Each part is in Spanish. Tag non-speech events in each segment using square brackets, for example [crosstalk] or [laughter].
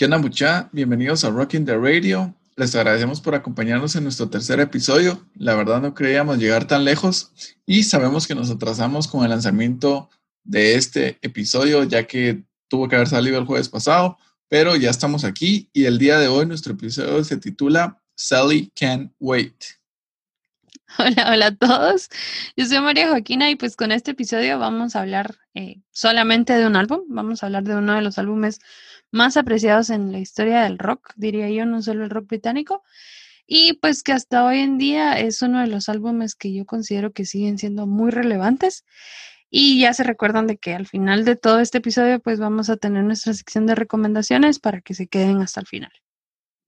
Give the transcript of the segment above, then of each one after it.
Yana Mucha, bienvenidos a Rocking the Radio. Les agradecemos por acompañarnos en nuestro tercer episodio. La verdad no creíamos llegar tan lejos y sabemos que nos atrasamos con el lanzamiento de este episodio ya que tuvo que haber salido el jueves pasado, pero ya estamos aquí y el día de hoy nuestro episodio se titula Sally Can't Wait. Hola, hola a todos. Yo soy María Joaquina y pues con este episodio vamos a hablar eh, solamente de un álbum. Vamos a hablar de uno de los álbumes más apreciados en la historia del rock, diría yo, no solo el rock británico. Y pues que hasta hoy en día es uno de los álbumes que yo considero que siguen siendo muy relevantes. Y ya se recuerdan de que al final de todo este episodio pues vamos a tener nuestra sección de recomendaciones para que se queden hasta el final.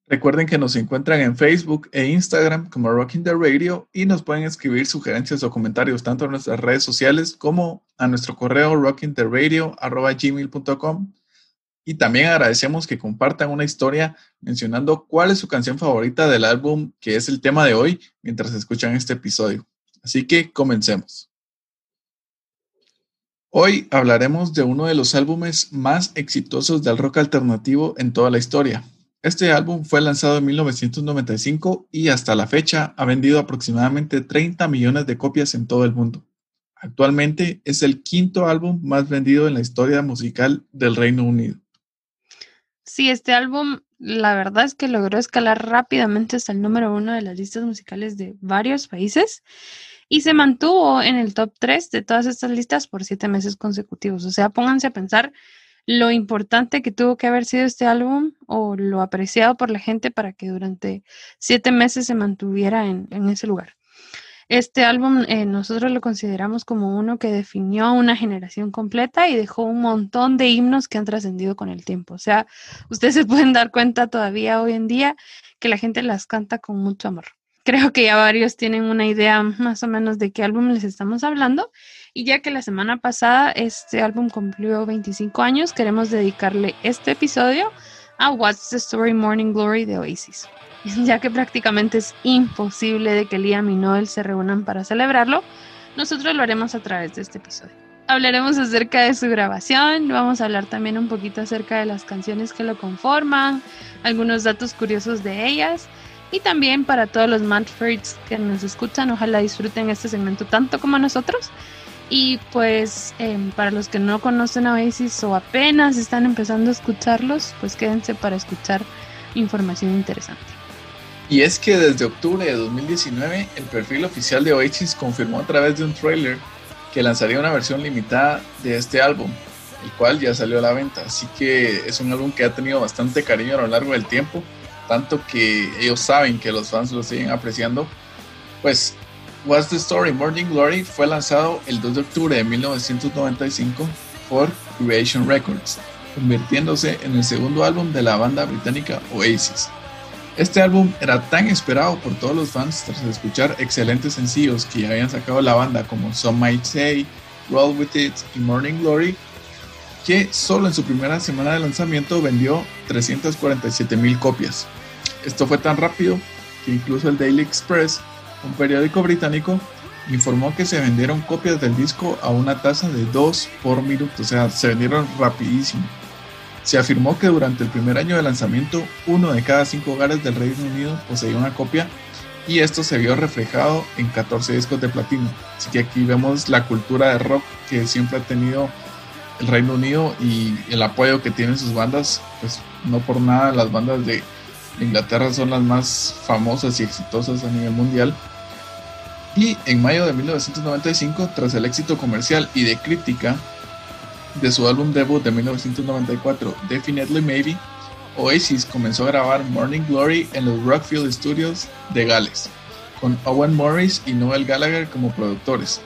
Recuerden que nos encuentran en Facebook e Instagram como Rocking the Radio y nos pueden escribir sugerencias o comentarios tanto en nuestras redes sociales como a nuestro correo rockingtheradio.gmail.com y también agradecemos que compartan una historia mencionando cuál es su canción favorita del álbum que es el tema de hoy mientras escuchan este episodio. Así que comencemos. Hoy hablaremos de uno de los álbumes más exitosos del rock alternativo en toda la historia. Este álbum fue lanzado en 1995 y hasta la fecha ha vendido aproximadamente 30 millones de copias en todo el mundo. Actualmente es el quinto álbum más vendido en la historia musical del Reino Unido. Sí, este álbum, la verdad es que logró escalar rápidamente hasta el número uno de las listas musicales de varios países y se mantuvo en el top 3 de todas estas listas por siete meses consecutivos. O sea, pónganse a pensar lo importante que tuvo que haber sido este álbum o lo apreciado por la gente para que durante siete meses se mantuviera en, en ese lugar. Este álbum eh, nosotros lo consideramos como uno que definió una generación completa y dejó un montón de himnos que han trascendido con el tiempo. O sea, ustedes [laughs] se pueden dar cuenta todavía hoy en día que la gente las canta con mucho amor. Creo que ya varios tienen una idea más o menos de qué álbum les estamos hablando. Y ya que la semana pasada este álbum cumplió 25 años, queremos dedicarle este episodio a What's the Story Morning Glory de Oasis. [laughs] ya que prácticamente es imposible de que Liam y Noel se reúnan para celebrarlo, nosotros lo haremos a través de este episodio. Hablaremos acerca de su grabación, vamos a hablar también un poquito acerca de las canciones que lo conforman, algunos datos curiosos de ellas y también para todos los Manfreds que nos escuchan, ojalá disfruten este segmento tanto como nosotros. Y pues em, para los que no conocen a Oasis o apenas están empezando a escucharlos, pues quédense para escuchar información interesante. Y es que desde octubre de 2019 el perfil oficial de Oasis confirmó a través de un trailer que lanzaría una versión limitada de este álbum, el cual ya salió a la venta. Así que es un álbum que ha tenido bastante cariño a lo largo del tiempo, tanto que ellos saben que los fans lo siguen apreciando. Pues What's the Story Morning Glory fue lanzado el 2 de octubre de 1995 por Creation Records, convirtiéndose en el segundo álbum de la banda británica Oasis. Este álbum era tan esperado por todos los fans tras escuchar excelentes sencillos que ya habían sacado la banda como Some Might Say, Roll With It y Morning Glory, que solo en su primera semana de lanzamiento vendió 347 mil copias. Esto fue tan rápido que incluso el Daily Express, un periódico británico, informó que se vendieron copias del disco a una tasa de 2 por minuto, o sea, se vendieron rapidísimo. Se afirmó que durante el primer año de lanzamiento, uno de cada cinco hogares del Reino Unido poseía una copia y esto se vio reflejado en 14 discos de platino. Así que aquí vemos la cultura de rock que siempre ha tenido el Reino Unido y el apoyo que tienen sus bandas. Pues no por nada las bandas de Inglaterra son las más famosas y exitosas a nivel mundial. Y en mayo de 1995, tras el éxito comercial y de crítica de su álbum debut de 1994, Definitely Maybe, Oasis comenzó a grabar Morning Glory en los Rockfield Studios de Gales, con Owen Morris y Noel Gallagher como productores.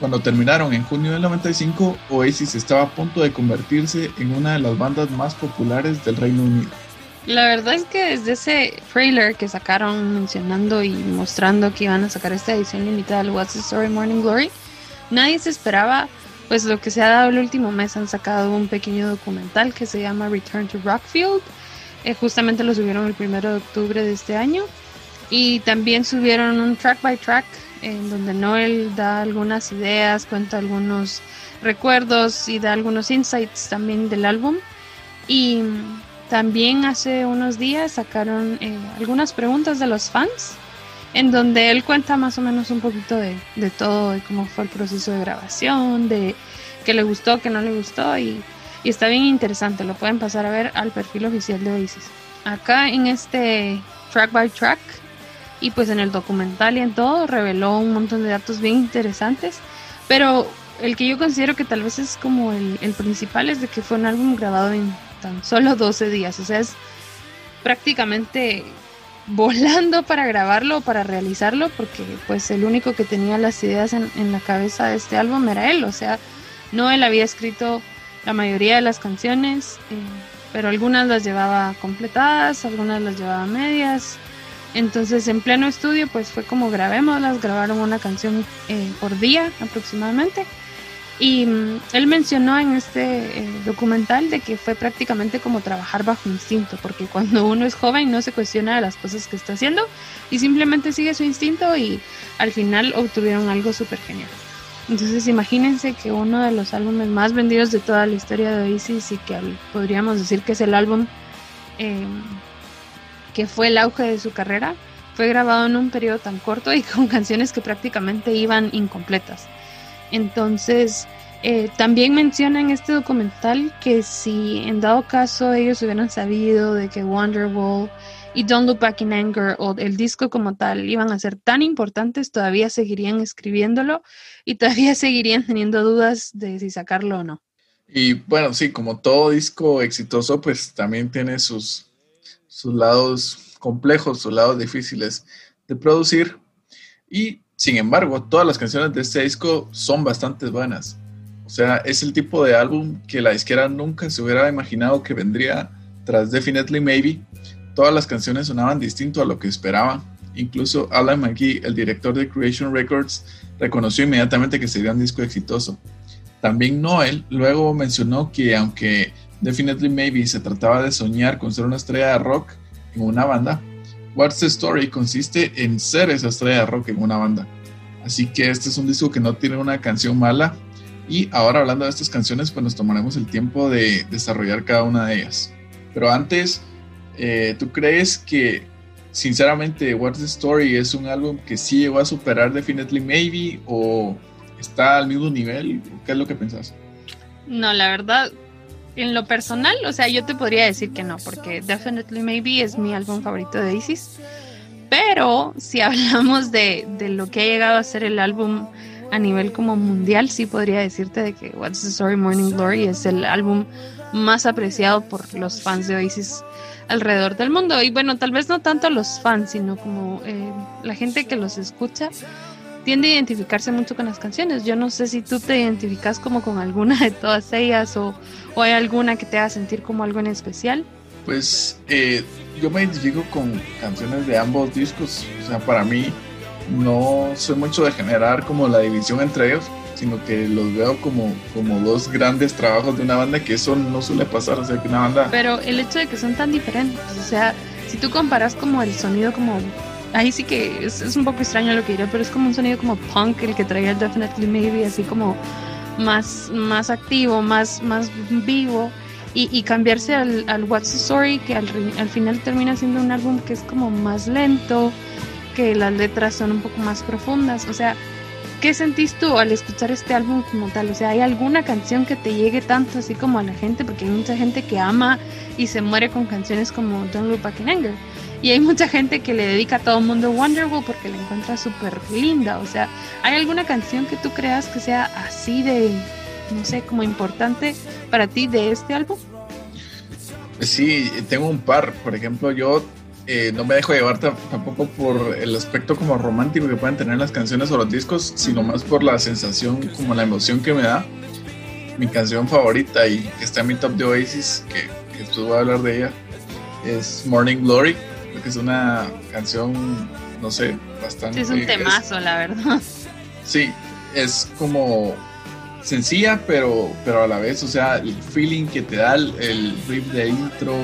Cuando terminaron en junio del 95, Oasis estaba a punto de convertirse en una de las bandas más populares del Reino Unido. La verdad es que desde ese trailer que sacaron mencionando y mostrando que iban a sacar esta edición limitada del What's the Story Morning Glory, nadie se esperaba pues lo que se ha dado el último mes han sacado un pequeño documental que se llama Return to Rockfield. Eh, justamente lo subieron el primero de octubre de este año. Y también subieron un track by track en donde Noel da algunas ideas, cuenta algunos recuerdos y da algunos insights también del álbum. Y también hace unos días sacaron eh, algunas preguntas de los fans, en donde él cuenta más o menos un poquito de, de todo, de cómo fue el proceso de grabación, de qué le gustó, qué no le gustó, y, y está bien interesante, lo pueden pasar a ver al perfil oficial de Oasis. Acá en este track by track y pues en el documental y en todo reveló un montón de datos bien interesantes, pero el que yo considero que tal vez es como el, el principal es de que fue un álbum grabado en tan solo 12 días, o sea, es prácticamente volando para grabarlo, para realizarlo, porque pues el único que tenía las ideas en, en, la cabeza de este álbum era él, o sea, no él había escrito la mayoría de las canciones, eh, pero algunas las llevaba completadas, algunas las llevaba medias, entonces en pleno estudio pues fue como grabémoslas, grabaron una canción eh, por día aproximadamente. Y mm, él mencionó en este eh, documental de que fue prácticamente como trabajar bajo instinto, porque [laughs] cuando uno es joven no se cuestiona de las cosas que está haciendo y simplemente sigue su instinto y al final obtuvieron algo súper genial. Entonces imagínense que uno de los álbumes más vendidos de toda la historia de Oasis y que podríamos decir que es el álbum eh, que fue el auge de su carrera, fue grabado en un periodo tan corto y [laughs] con canciones que prácticamente iban incompletas. Entonces, eh, también menciona en este documental que si en dado caso ellos hubieran sabido de que Wonderwall y Don't Look Back in Anger o el disco como tal iban a ser tan importantes, todavía seguirían escribiéndolo y todavía [laughs] seguirían teniendo dudas de si sacarlo o no. Y bueno, sí, como todo disco exitoso, pues también tiene sus, sus lados complejos, sus lados difíciles de producir. Y sin embargo, todas las canciones de este disco son bastante buenas. O sea, es el tipo de álbum que la izquierda nunca se hubiera imaginado que vendría tras Definitely Maybe. Todas las canciones sonaban distinto a lo que esperaban. Incluso Alan McGee, el director de Creation Records, reconoció inmediatamente que sería un disco exitoso. También Noel luego mencionó que aunque Definitely Maybe se trataba de soñar con ser una estrella de rock en una banda. What's the Story consiste en ser esa estrella de rock en una banda. Así que este es un disco que no tiene una canción mala. Y ahora hablando de estas canciones, pues nos tomaremos el tiempo de desarrollar cada una de ellas. Pero antes, eh, ¿tú crees que sinceramente What's the Story es un álbum que sí llegó a superar Definitely Maybe o está al mismo nivel? ¿Qué es lo que pensás? No, la verdad, en lo personal, o sea, yo te podría decir que no, porque Definitely Maybe es mi álbum favorito de Isis. Pero si [laughs] hablamos de, de, lo que ha llegado a ser el álbum a nivel como mundial, sí podría decirte de que What's the Story Morning Glory es el álbum más apreciado por los fans de Oasis alrededor del mundo. Y bueno, tal vez no tanto los fans, sino como eh, la gente que los escucha tiende a identificarse mucho con las canciones. Yo no sé si tú te identificas como con alguna de todas ellas o, o hay alguna que te haga sentir como algo en especial. Pues eh, yo me identifico con canciones de ambos discos. O sea, para mí no soy mucho de generar como la división entre ellos, sino que los veo como, como dos grandes trabajos de una banda que eso no suele pasar. O sea, que una banda... Pero el hecho de que son tan diferentes, o sea, si tú comparas como el sonido como ahí sí que es, es, un poco extraño lo que diré, pero es como un sonido como punk el que traía el Definitely Maybe, así como más, más activo, más, más vivo. Y, y cambiarse al, al, What's the Story, que al, al, final termina siendo un álbum que es como más lento, que las letras son un poco más profundas. O sea, ¿qué sentís tú al escuchar este álbum como tal? O sea, ¿hay alguna canción que te llegue tanto así como a la gente? Porque hay mucha gente que ama y se muere con canciones como Don't Look Back in Anger. Y hay mucha gente que le dedica a todo el mundo Wonderwall porque la encuentra súper linda. O sea, ¿hay alguna canción que tú creas que sea así de, no sé, como importante para ti de este álbum? Sí, tengo un par. Por ejemplo, yo eh, no me dejo llevar tampoco por el aspecto como romántico que pueden tener las canciones o los discos, sino más por la sensación, como la emoción que me da. Mi canción favorita y que está en mi top de Oasis, que, que tú a hablar de ella, es Morning Glory que es una canción, no sé, bastante... es un temazo, la verdad. Sí, es como sencilla, pero, pero a la vez, o sea, el feeling que te da el, riff de intro,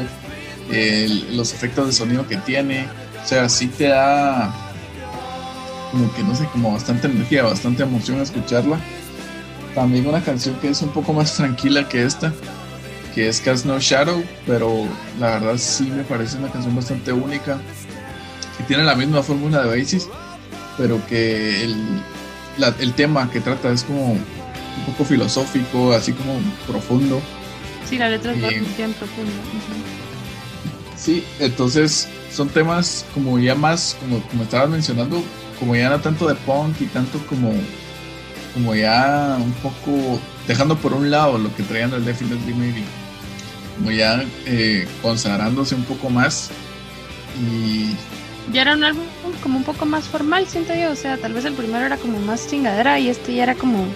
los efectos de sonido que tiene, o sea, sí te da como que no sé, como bastante energía, bastante emoción escucharla. También una canción que es un poco más tranquila que esta, que es Cast No Shadow, pero la verdad sí me parece una canción bastante única, que tiene la misma fórmula de Oasis, pero que el, el tema que trata es como un poco filosófico, así como profundo. Sí, la letra es bien profunda. Sí, entonces son temas como ya más, como, como estabas mencionando, como ya no tanto de punk y tanto como, como ya un poco dejando por un lado lo que traían del Definitely Maybe, ya eh, consagrándose un poco más y ya era un álbum como un poco más formal, siento yo. O sea, tal vez el primero era como más chingadera y este ya era como,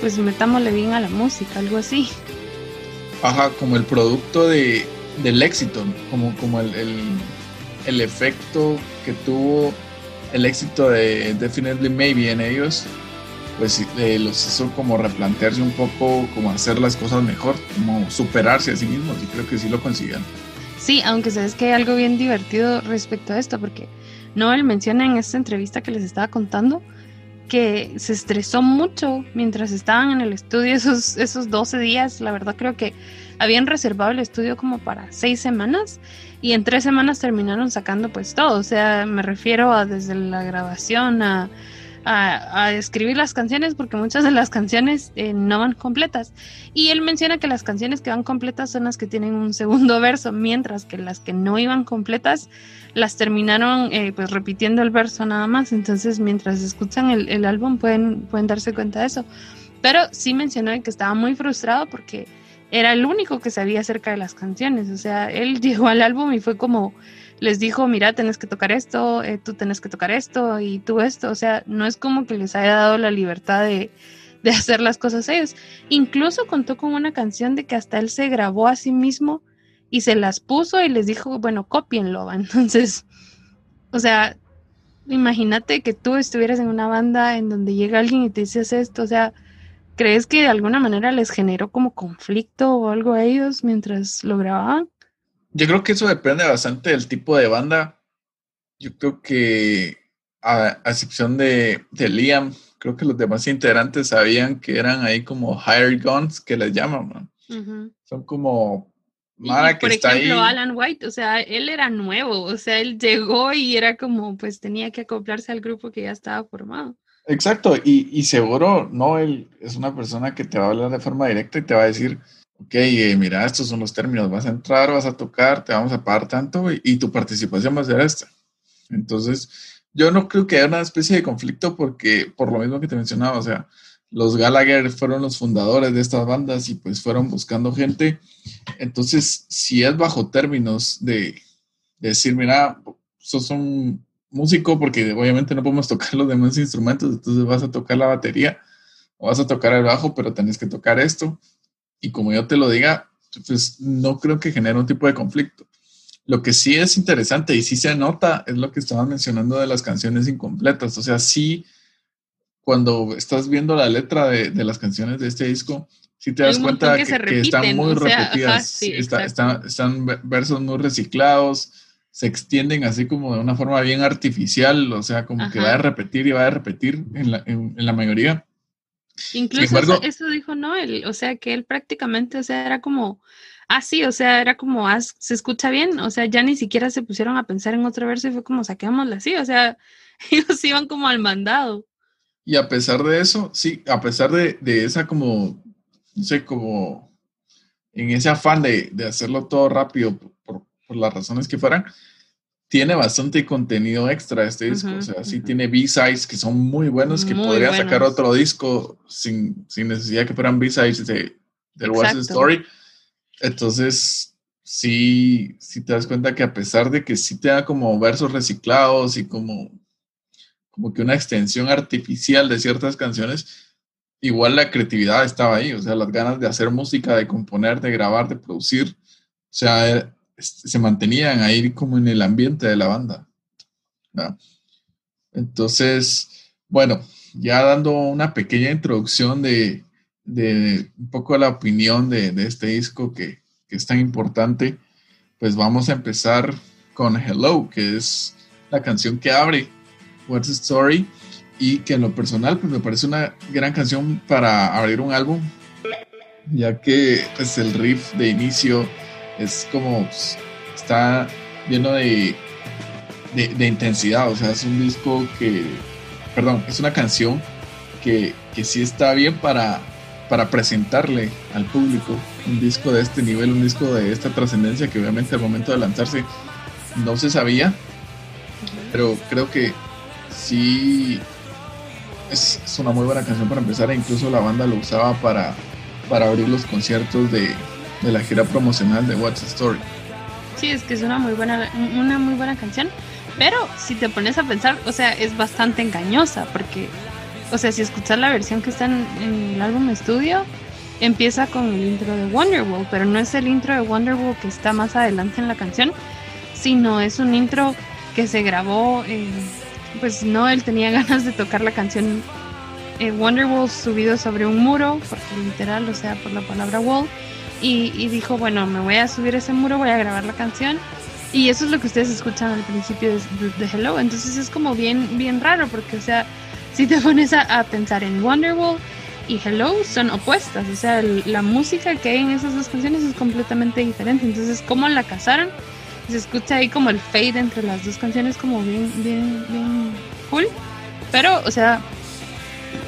pues metámosle bien a la música, algo así. Ajá, como el producto de, del éxito, como, como el, el, efecto que tuvo el éxito de Definitely Maybe en ellos, pues eh, los hizo como replantearse un poco, como hacer las cosas mejor, como superarse a sí mismos y creo que sí lo consiguieron. Sí, aunque sabes que hay algo bien divertido respecto a esto, porque Noel menciona en esta entrevista que les estaba contando que se estresó mucho mientras estaban en el estudio esos, esos 12 días. La verdad creo que habían reservado el estudio como para seis semanas y en tres semanas terminaron sacando pues todo. O sea, me refiero a desde la grabación a a, escribir las canciones porque muchas de las canciones eh, no van completas. Y él menciona que las canciones que van completas son las que tienen un segundo [laughs] verso, mientras que las que no iban completas las terminaron eh, pues repitiendo el verso nada más. Entonces mientras escuchan el, álbum pueden, pueden darse cuenta de eso. Pero sí mencionó que estaba muy frustrado porque era el único que sabía acerca de las canciones. O sea, él [laughs] llegó al álbum y fue como les dijo, mira, tenés que tocar esto, eh, tú tenés que tocar esto y tú esto. O sea, no es como que les haya dado la libertad de, de hacer las cosas ellos. Incluso contó con una canción de que hasta él se grabó a sí mismo y se las puso y les dijo, bueno, copienlo. [laughs] Entonces, o sea, imagínate que tú estuvieras en una banda en donde llega alguien y te dice esto, o sea, ¿crees que de alguna manera les generó como conflicto o algo a ellos mientras lo grababan? Yo creo que eso depende bastante del tipo de banda. Yo creo que, a, excepción de, Liam, creo que los demás integrantes sabían que eran ahí como hired guns, que les llaman, Son como Mara que por ejemplo, Alan White, o sea, él era nuevo, o sea, él llegó y era como, pues tenía que acoplarse al grupo que ya estaba formado. Exacto, y, y seguro, no, él es una persona que te va a hablar de forma directa y te va a decir, ok, eh, mira, estos son los términos, vas a entrar, vas a tocar, te vamos a pagar tanto y, tu participación va a ser esta. Entonces, yo no creo que haya una especie de conflicto porque, por lo mismo que te mencionaba, o sea, los Gallagher fueron los fundadores de estas bandas y pues fueron buscando gente. Entonces, si es bajo términos de, decir, mira, sos un músico porque obviamente no podemos [laughs] tocar los demás instrumentos, entonces vas a tocar la batería o vas a tocar el bajo, pero tenés que tocar esto y como yo te lo diga, pues no creo que genere un tipo de conflicto. Lo que sí es interesante y sí se nota es lo que estaban mencionando de las canciones incompletas. O sea, sí, cuando estás viendo la letra de, las canciones de este disco, sí te das cuenta que, están muy repetidas. están versos muy reciclados, se extienden así como de una forma bien artificial, o sea, como que va a repetir y va a repetir en la, en la mayoría. Incluso eso, dijo Noel, o sea, que él prácticamente, o sea, era como, ah, sí, o sea, era como, ah, se escucha bien, o sea, ya ni siquiera se pusieron a pensar en otro verso y fue como, saquémosla así, o sea, [laughs] ellos iban como al mandado. Y a pesar de eso, sí, a pesar de, esa como, no sé, como, en ese afán de, hacerlo todo rápido por, por las razones que fueran, tiene bastante contenido extra este disco. o sea, sí tiene B-sides que son muy buenos, que podría sacar otro disco sin, sin, necesidad que fueran B-sides de, del the Story. Entonces, sí, sí te das cuenta que a pesar de que sí te da como versos reciclados y como, como que una extensión artificial de ciertas canciones, igual la creatividad estaba ahí. O sea, las ganas de hacer música, de componer, de grabar, de producir. O sea, se mantenían ahí como en el ambiente de la banda. Entonces, bueno, ya dando una pequeña introducción de, un poco la opinión de, este disco que, es tan importante, pues vamos a empezar con Hello, que es la canción que abre What's the Story y que en lo personal pues me parece una gran canción para abrir un álbum ya que pues, el riff de inicio es como pues, está lleno de, de, intensidad, o sea, es un disco que, perdón, es una canción que, que sí está bien para, para presentarle al público. Un disco de este nivel, un disco de esta trascendencia que obviamente al momento de lanzarse no se sabía, pero creo que sí es, una muy buena canción para empezar. E incluso la banda lo usaba para, para abrir los conciertos de, de la gira promocional de What's the Story. Sí, es que es una muy buena, una muy buena canción, pero si te pones a pensar, o sea, es bastante engañosa porque, o sea, si escuchas la versión que está en, en el álbum estudio, empieza con el intro de Wonderwall, pero no es el intro de Wonderwall que está más adelante en la canción, sino es un intro que se grabó, pues no, él tenía [laughs] ganas de tocar la canción eh, Wonderwall subido sobre un muro, porque literal, o sea, por la palabra wall, y, dijo, bueno, me voy a subir ese muro, voy a grabar la canción. Y eso es lo que ustedes escuchan al principio de, Hello. Entonces es como bien, bien raro, porque, o sea, si te [laughs] pones a, pensar en Wonderwall y Hello, son opuestas. O sea, la música que hay en esas dos canciones es completamente diferente. Entonces, ¿cómo la casaron? se escucha ahí como el fade entre las dos canciones como bien, bien, bien cool. Pero, o sea,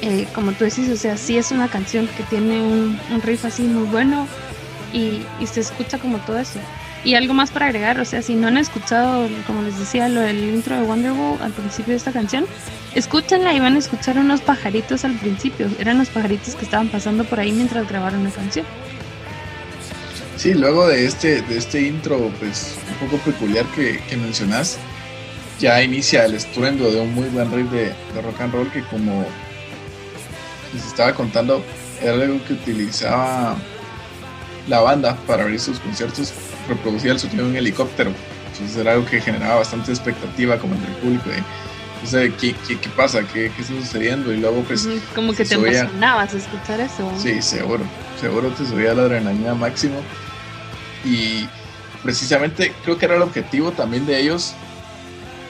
eh, como tú decís, o sea, sí es una canción que tiene un, riff así muy bueno y, se escucha como todo eso. Y algo más para agregar, o sea, si no han escuchado, como les decía, lo del intro de Wonderwall al principio de esta canción, escúchenla y van a escuchar unos pajaritos al principio. Eran los pajaritos que estaban pasando por ahí mientras grabaron la canción. Sí, luego de este, de este intro, pues un poco peculiar que, que mencionas, ya inicia el estruendo de un muy buen riff de, rock and roll que como les estaba contando, era algo que utilizaba la banda para abrir sus conciertos, reproducía el sonido de un helicóptero. Entonces era algo que generaba bastante expectativa como entre el público. ¿qué, qué, qué pasa? ¿Qué, ¿Qué, está sucediendo? Y luego pues... Como que te emocionabas escuchar eso. Sí, seguro. Seguro te subía la adrenalina máximo y precisamente creo que era el objetivo también de ellos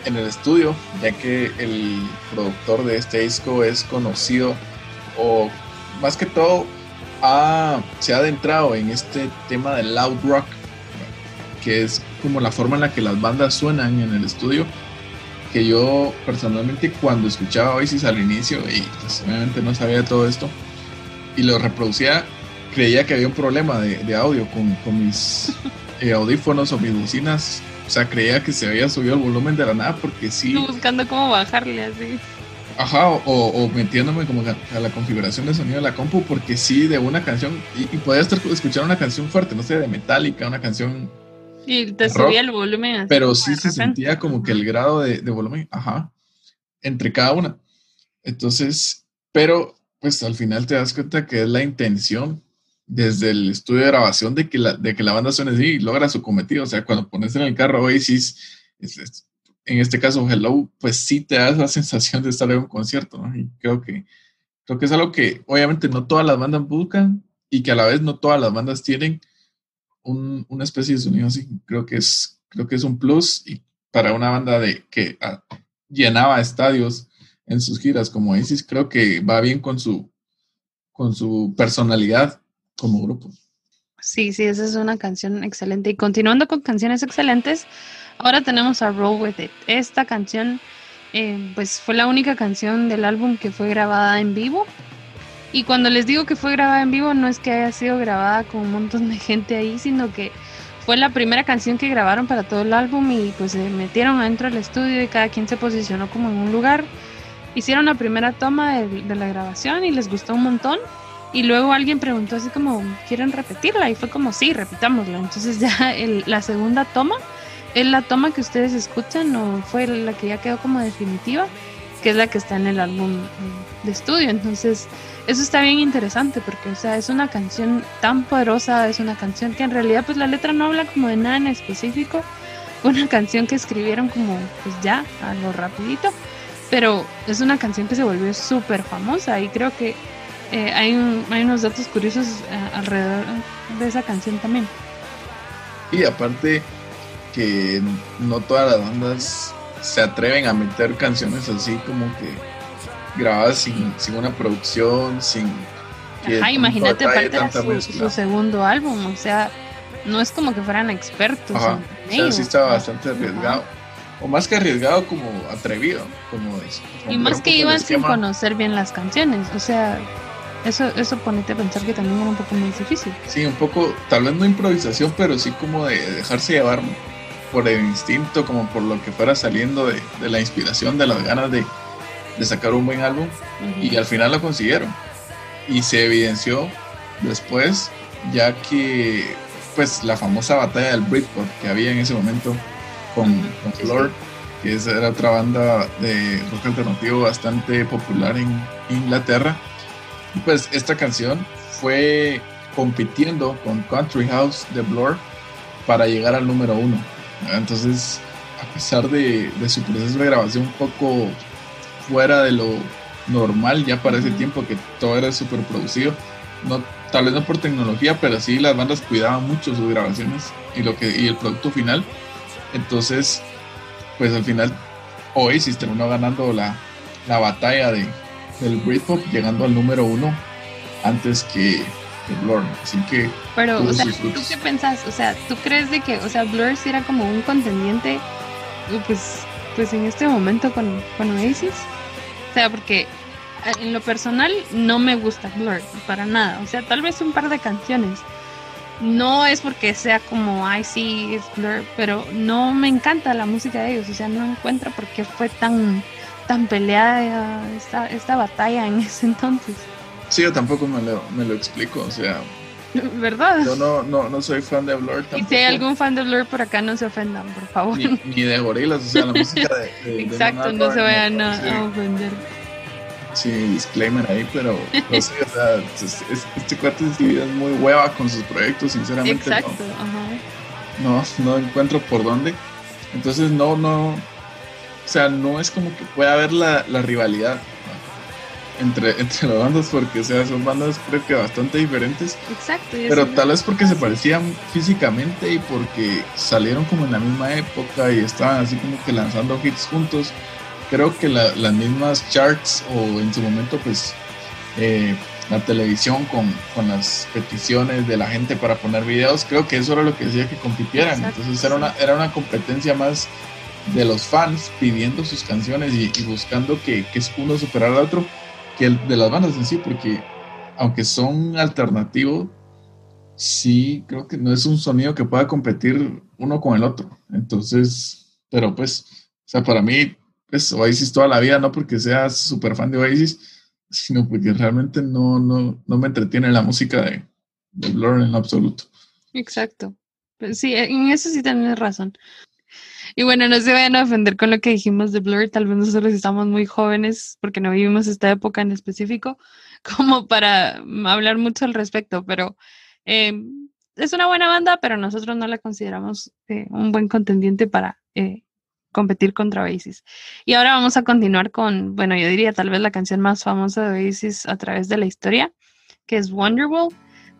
en el estudio, ya que el productor de este disco es conocido o más que todo se ha adentrado en este tema del loud rock, que es como la forma en la que las bandas suenan en el estudio, que yo personalmente cuando escuchaba Oasis al inicio y pues, obviamente no sabía todo esto y lo reproducía creía que había un problema de, audio con, mis eh, audífonos o mis bocinas. O sea, creía que se había subido el volumen de la nada porque sí. buscando cómo bajarle así. Ajá, o, metiéndome como a, la configuración de sonido de la compu porque sí, de una canción, y, podía estar escuchar una canción fuerte, no sé, de Metallica, una canción... Y te subía el volumen. Así pero sí se sentía como que el grado de, de volumen, ajá, entre cada una. Entonces, pero pues al final te das cuenta que es la intención desde el estudio de grabación de que la, de que la banda suene así y logra su cometido. O sea, cuando pones en el carro Oasis, en este caso Hello, pues sí te da la [laughs] sensación de estar en un concierto, ¿no? Y creo que, creo que es algo que obviamente no todas las bandas buscan y que a la vez no todas las bandas tienen un, una especie de sonido así. Creo que es, creo que es un plus y para una banda de que ah, llenaba estadios en sus giras como Oasis, creo que va bien con su, con su personalidad como grupo. Sí, sí, esa es una canción excelente. Y continuando con canciones excelentes, ahora tenemos a Roll With It. Esta canción, eh, pues fue la única canción del álbum que fue grabada en vivo. Y cuando les digo que fue grabada en vivo, no es que haya sido grabada con un montón de gente ahí, sino que fue la primera canción que grabaron para todo el álbum y pues se metieron adentro del estudio y cada quien se posicionó como en un lugar. Hicieron la primera toma de la grabación y les gustó un montón y luego alguien preguntó así como, ¿quieren repetirla? Y fue como, sí, repitámosla. Entonces ya la segunda toma es la toma que ustedes escuchan o fue la que ya quedó como definitiva, que es la que está en el álbum de estudio. Entonces eso está bien interesante porque, o sea, es una canción tan poderosa, es una canción que en realidad pues la letra no habla como de nada en específico. [laughs] Una canción que escribieron como pues ya, a lo rapidito. Pero es una canción que se volvió súper famosa y creo que eh, hay, hay unos datos curiosos eh, alrededor de esa canción también. Y aparte que no todas las bandas se atreven a meter canciones así como que grabadas sin, una producción, sin Ajá, imagínate aparte su, su, segundo álbum, o sea, no es como que fueran expertos. Ajá, o sea, sí estaba bastante arriesgado. O más que arriesgado, como atrevido. Como, y más que iban sin conocer bien las canciones, o sea, eso, eso ponete a pensar que también era un poco más difícil. Sí, un poco, tal vez no improvisación, pero sí como de dejarse llevar por el instinto, como por lo que fuera saliendo de, de la inspiración, de las ganas de, de sacar un buen álbum. Y al final lo consiguieron. Y se evidenció después, ya que pues la famosa batalla del Britpop que había en ese momento con, con Floor, que era otra banda de rock alternativo bastante popular en Inglaterra pues esta canción fue compitiendo con Country House de Blur para llegar al número uno. Entonces, a pesar de, su proceso de grabación un poco fuera de lo normal ya para ese tiempo que todo era súper producido, no, tal vez no por tecnología, pero sí las bandas cuidaban mucho sus grabaciones y, lo que, y el producto final. Entonces, pues al final Oasis terminó ganando la, la batalla de, del Britpop llegando al número uno antes que, Blur. Así que. Pero, o sea, ¿tú qué pensás? O sea, ¿tú crees de que, o sea, Blur sí era como un contendiente, pues, pues en este momento con, con Oasis? O sea, porque en lo personal no me gusta Blur, para nada. O sea, tal vez un par de canciones. No es porque sea como, ay, sí, es Blur, pero no me encanta la música de ellos. O sea, no encuentro por qué fue tan tan peleada esta, esta batalla en [laughs] ese entonces. Sí, yo tampoco me lo, me lo explico, o sea... [laughs] ¿Verdad? Yo no, no, no soy fan de Blur tampoco. Y si hay algún fan de Blur por acá, no se ofendan, por favor. Ni, de gorilas, o sea, la música de... Exacto, no se vayan a, ofender. Sí, disclaimer ahí, pero no sé, o sea, este cuate es muy hueva con sus proyectos, sinceramente. Exacto, no, ajá. No, no encuentro por dónde. Entonces, no, no, o sea, no es como que pueda haber la, rivalidad entre, [laughs] entre las bandas, porque o sea, son bandas creo que bastante diferentes. Exacto. Pero tal vez porque se parecían físicamente y porque salieron como en la misma época y estaban así como que lanzando hits juntos. Creo que las mismas charts o en su momento pues eh, la televisión con, con, las peticiones de la gente para poner videos, creo que eso era lo que decía que compitieran. Entonces era una, era una competencia más de los fans pidiendo sus canciones y, buscando que, que, uno superara al otro que el de las bandas en sí, porque aunque son alternativos, sí creo que no es un sonido que pueda competir uno con el otro. Entonces, pero pues, o sea, para mí, pues Oasis toda la vida, no porque sea súper fan de Oasis, sino porque realmente no, no, no me entretiene la música de, de Blur en absoluto. Exacto. Pues sí, en eso sí tienes razón. Y bueno, no se vayan a ofender con lo que dijimos de Blur, tal vez nosotros estamos muy jóvenes porque no vivimos esta época en específico [laughs] como para hablar mucho al respecto, pero eh, es una buena banda, pero nosotros no la consideramos eh, un buen contendiente para eh, competir contra Oasis. Y ahora vamos a continuar con, bueno, yo diría tal vez la canción más famosa de Oasis a través de la historia, que es Wonderwall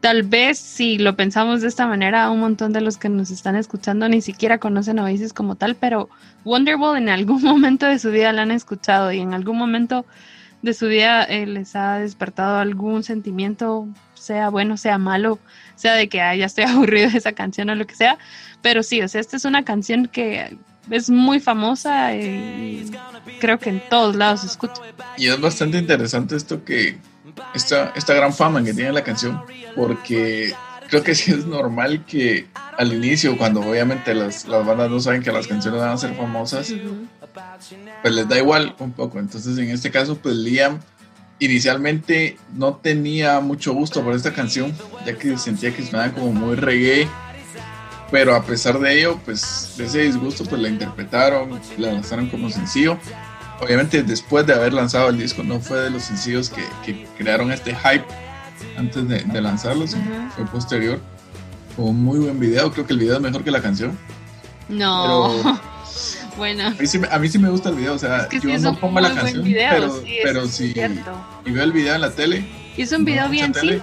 tal vez si lo pensamos de esta manera, un montón de los que nos están escuchando ni siquiera conocen Oasis como tal, pero Wonderwall en algún [laughs] momento de su vida la han escuchado y en algún momento de su vida eh, les ha despertado algún sentimiento, sea bueno, sea malo, sea de que ya estoy [laughs] aburrido de esa canción o lo que sea, pero sí, o sea, esta es una canción que es muy famosa y creo que en todos lados se escucha. Y es bastante interesante esto que esta, esta gran fama que tiene la canción, porque creo que sí es normal que al inicio, cuando obviamente las, las bandas no saben que las canciones van a ser famosas, pues les da igual un poco. Entonces, en este caso, pues Liam inicialmente no tenía mucho gusto por esta canción, ya que sentía que sonaba como muy reggae. Pero a pesar de ello, pues de ese disgusto, pues la interpretaron, la lanzaron como sencillo obviamente después de haber lanzado el disco, no fue de los sencillos que, crearon este hype antes de, lanzarlos, fue posterior. Fue un muy buen video, creo que el video es mejor que la canción. No. [laughs] bueno. A mí, sí, me gusta el video, o sea, yo no pongo la canción, pero, pero si y veo el video en la tele. Y es un video bien simple.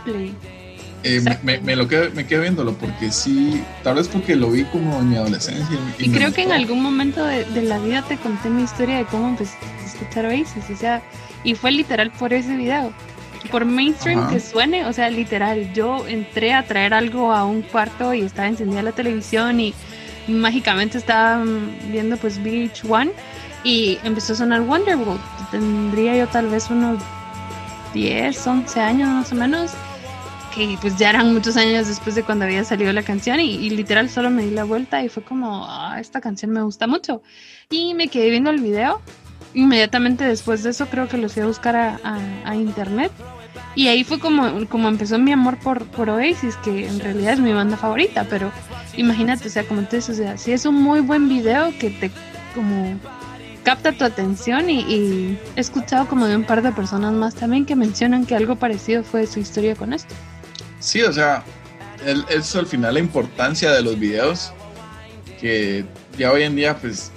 Eh, me, lo quedo, me quedo viéndolo porque sí, tal vez porque lo vi como en mi adolescencia. Y, creo que en algún momento de, la vida te conté mi historia de cómo empezaste a escuchar Oasis, o sea, y fue literal por ese video. por mainstream que suene, o sea, literal, yo entré a traer algo a un cuarto y estaba encendida la televisión y mágicamente estaba mm, viendo pues Beach One y empezó a sonar Wonderworld. Tendría yo tal vez unos 10, 11 años más o menos, que pues ya eran muchos años después de cuando había salido la canción y, literal solo me di la vuelta y fue como, ah, esta canción me gusta mucho. Y me quedé viendo el video. Inmediatamente después de eso creo que lo fui a buscar a, internet. Y ahí fue como, como empezó mi amor por, por Oasis, que en realidad es mi banda favorita, pero imagínate, o sea, como dices, o sea, si es un muy buen video que te como capta tu atención y, he escuchado como de un par de personas más también que mencionan que algo parecido fue su historia con esto. Sí, o sea, es al final la importancia de los videos que ya hoy en día pues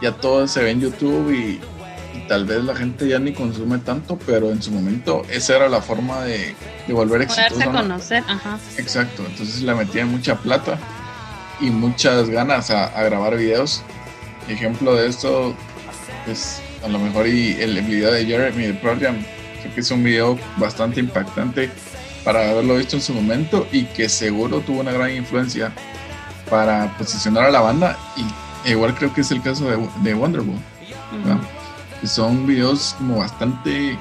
ya todo se ve en YouTube y, tal vez la gente ya ni consume tanto, pero en su momento esa era la forma de, de volver exitosa. a conocer, ajá. Exacto, entonces le metían mucha plata y muchas ganas a, a grabar videos. Ejemplo de esto pues a lo mejor y el video de Jeremy de Program creo que es un video bastante impactante para haberlo visto en su momento y que seguro tuvo una gran influencia para posicionar a la banda y igual creo que es el caso de, de Wonderwall son videos como bastante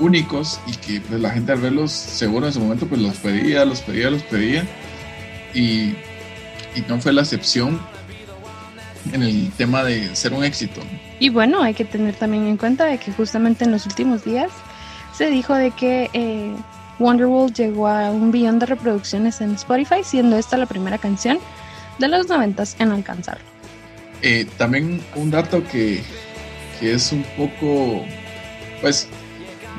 únicos y que pues, la gente al verlos seguro en su momento pues los pedía, los pedía, los pedía y, y no fue la excepción en el tema de ser un éxito. Y bueno, hay que tener también en cuenta de que justamente en los últimos días se dijo de que eh, Wonderwall llegó a un billón de reproducciones en Spotify, siendo esta la primera canción de los noventas en alcanzarlo. Eh, también un dato que, que, es un poco, pues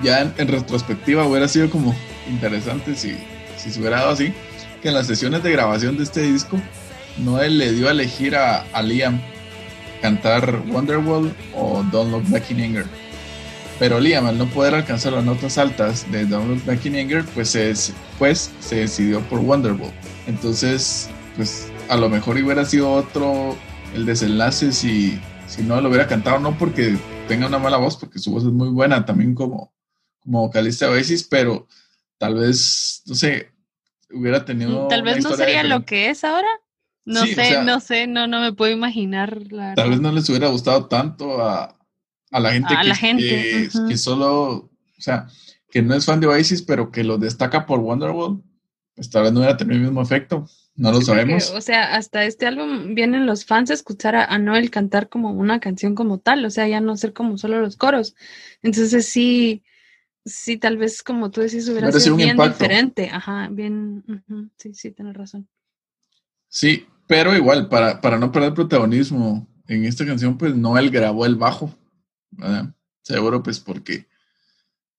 ya en, retrospectiva hubiera sido como interesante si, si se hubiera dado así, que en las sesiones de grabación de este disco Noel le dio a elegir a, Liam cantar Wonderwall o Don't Look Back in Anger. Pero Liam, al no poder alcanzar las notas altas de Don't Look Back in Anger, pues se, pues se decidió por Wonderwall. Entonces, pues a lo mejor hubiera sido otro el desenlace si, si no lo hubiera cantado, no porque tenga una mala voz, porque su voz es muy buena también como, como vocalista de Oasis, pero tal vez, no sé, hubiera tenido... Tal vez no sería lo que es ahora. No sé, no sé, no, no me puedo imaginar. tal vez no les hubiera gustado tanto a, la gente, a que, la gente. Que, solo, o sea, que no es fan de Oasis, pero que lo destaca por Wonderwall, pues tal vez no hubiera tenido el mismo efecto. No lo sabemos. o sea, hasta este álbum vienen los fans a escuchar a, Noel cantar como una canción como tal, o sea, ya no ser como solo los coros. Entonces sí, sí, tal vez como tú decís, hubiera sido bien diferente. Ajá, bien, sí, sí, tienes razón. Sí, pero igual, para, para no perder protagonismo en esta canción, pues Noel grabó el bajo. Seguro, pues porque,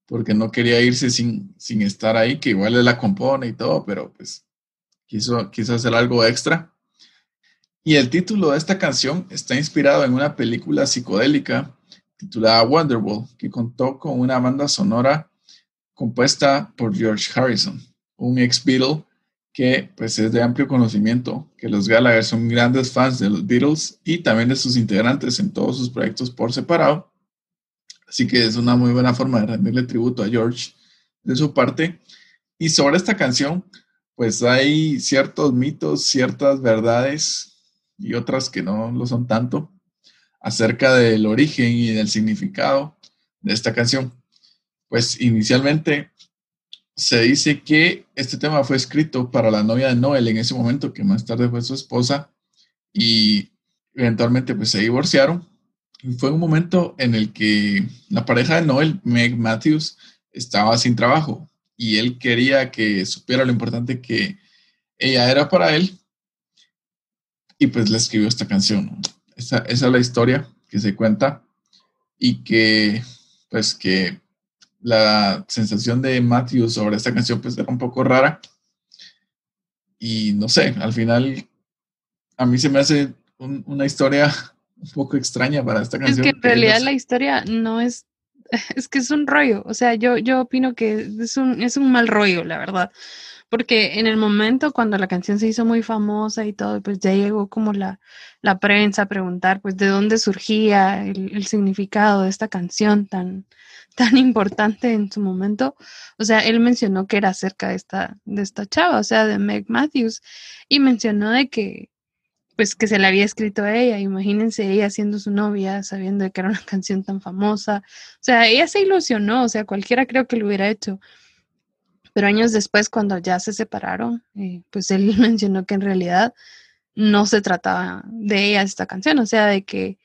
porque no quería irse sin, sin estar ahí, que igual él la compone y todo, pero pues quiso, quiso hacer algo extra. Y el título de esta canción está inspirado en una película psicodélica titulada Wonderwall, que contó con una banda sonora compuesta por George Harrison, un ex Beatle que pues es de amplio conocimiento que los Gallagher son grandes fans de los Beatles y también de sus integrantes en todos sus proyectos por separado. Así que es una muy buena forma de rendirle tributo a George de su parte. Y sobre esta canción, pues hay ciertos mitos, ciertas verdades y otras que no lo son tanto acerca del origen y del significado de esta canción. Pues inicialmente se dice que este tema fue escrito para la novia de Noel en ese momento, que más tarde fue su esposa, y eventualmente pues se divorciaron. Fue un momento en el que la pareja de Noel, Meg Matthews, estaba sin trabajo y él quería que supiera lo importante que ella era para él y pues le escribió esta canción. Esa, es la historia que se cuenta y que pues que la sensación de Matthew sobre esta canción pues era un poco rara. Y no sé, al final a mí se me hace una historia un poco extraña para esta canción. Es que en realidad la historia no es, [laughs] es que es un rollo. O sea, yo, yo opino que es un, es un mal rollo, la verdad. Porque en el momento cuando la canción se hizo muy famosa y todo, pues ya llegó como la, la prensa a preguntar pues de dónde surgía el significado de esta canción tan, tan [laughs] importante en su momento. O sea, él mencionó que era acerca de esta, de esta chava, o sea, de Meg Matthews, y mencionó de que, pues, que se le había escrito a ella. Imagínense ella siendo su novia, sabiendo que era una [laughs] canción tan famosa. O sea, ella se ilusionó, o sea, cualquiera creo que lo hubiera hecho. Pero años después, cuando ya se separaron, eh, pues él [laughs] mencionó que en realidad no se trataba de ella esta canción, o sea, de que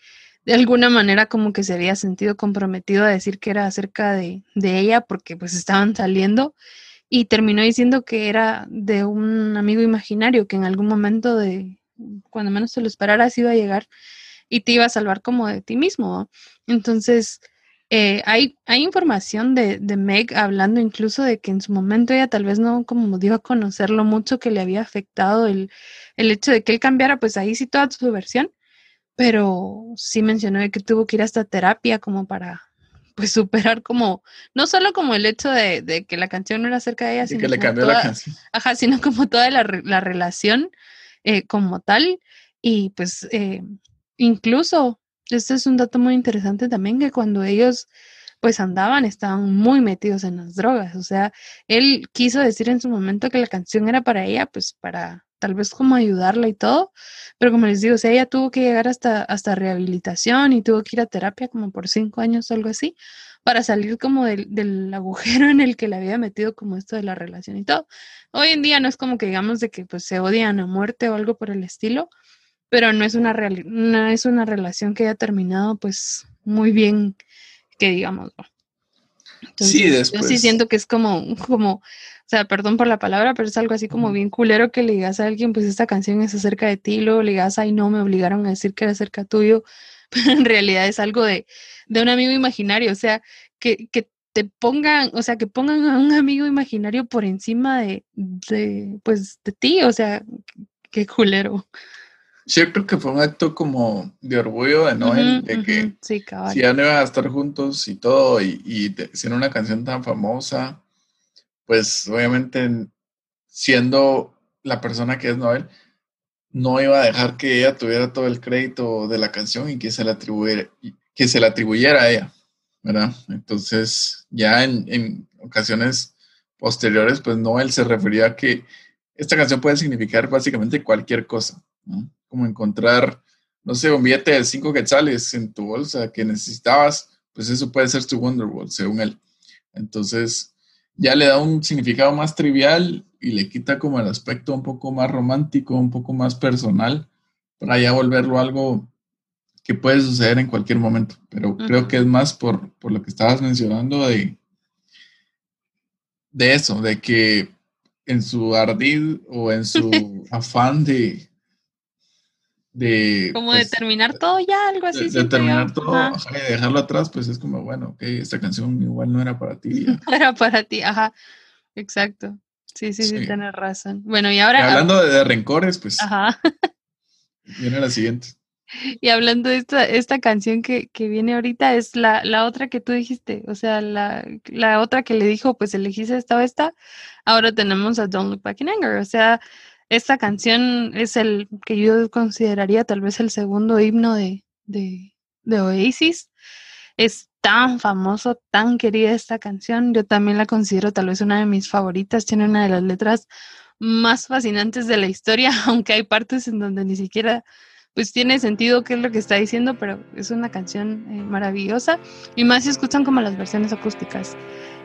de alguna manera como que se había sentido comprometido a decir que era acerca de, ella porque pues estaban saliendo y terminó diciendo que era de un amigo imaginario que en algún momento de cuando menos te lo esperaras iba a llegar y te iba a salvar como de ti mismo. Entonces, eh, hay, hay información de, de, Meg hablando incluso de que en su momento ella tal vez no como dio a conocerlo mucho que le había afectado el, el hecho de que él cambiara, pues ahí sí toda su versión, pero sí mencionó que tuvo que ir hasta terapia como para pues [laughs] superar como, no solo como el hecho de, que la canción no era acerca de ella, sino que le cambió la canción. Ajá, sino como toda la, la relación eh, como tal. Y pues eh, incluso, este es un dato muy interesante también, que cuando ellos pues andaban, estaban muy metidos en las drogas. O sea, él quiso decir en su momento que la canción era para ella, pues para tal vez como ayudarla y todo, pero como les digo, o ella tuvo que llegar hasta, hasta rehabilitación y tuvo que ir a terapia como por cinco años o algo así, para salir como del, del agujero [laughs] en el que le había metido como esto de la relación y todo. Hoy en día no es como que digamos de que pues se odian a muerte o algo por el estilo, pero no es una, no es una relación que haya terminado pues muy bien, que digamos. sí, después. Yo sí siento que es como, como o sea, perdón por la palabra, pero es algo así como bien culero que le digas a alguien, pues esta canción es acerca de ti, luego le digas, ay, no, me obligaron a decir que era acerca tuyo, pero [laughs] en realidad es algo de, de un amigo imaginario, o sea, que, que te pongan, o sea, que pongan a un amigo imaginario por encima de, de pues, de ti, o sea, qué culero. Sí, yo creo que fue un acto como de orgullo de Noel, de que si ya no iban a estar juntos y todo, y, y siendo una canción tan famosa, pues obviamente siendo la persona que es Noel, no iba a dejar que ella tuviera todo el crédito de la canción y que se la atribuyera, que se la atribuyera a ella, ¿verdad? Entonces, ya en, ocasiones posteriores, pues Noel se refería a que esta canción puede significar básicamente cualquier cosa, como encontrar, no sé, un billete de cinco quetzales en tu bolsa que necesitabas, pues eso puede ser tu Wonderwall, según él. Entonces, ya le da un significado más trivial y le quita como el aspecto un poco más romántico, un poco más personal, para ya volverlo algo que puede suceder en cualquier momento. Pero creo que es más por, por, lo que estabas mencionando de, de eso, de que en su ardid o en su [laughs] afán de, de... Como de pues, todo ya, algo así. De, terminar todo y dejarlo atrás, pues es como, bueno, ok, esta canción igual no era para ti. [laughs] No era para ti, ajá, exacto. Sí, sí, sí, tienes razón. Bueno, y ahora... hablando de, rencores, pues... Ajá. [laughs] viene la siguiente. Y hablando de esta, esta canción que, que viene ahorita, es la, la, otra que tú dijiste, o sea, la, la otra que le dijo, pues elegiste esta o esta, ahora tenemos a Don't Look Back in Anger, o sea, esta canción es el que yo consideraría tal vez el segundo himno de, de, Oasis. Es tan famoso, tan querida esta canción. Yo también la considero tal vez una de mis favoritas. Tiene una de las letras más fascinantes de la historia, [laughs] aunque hay partes en donde ni siquiera pues tiene sentido qué es lo que está diciendo, pero es una canción eh, maravillosa y más si escuchan como las versiones acústicas.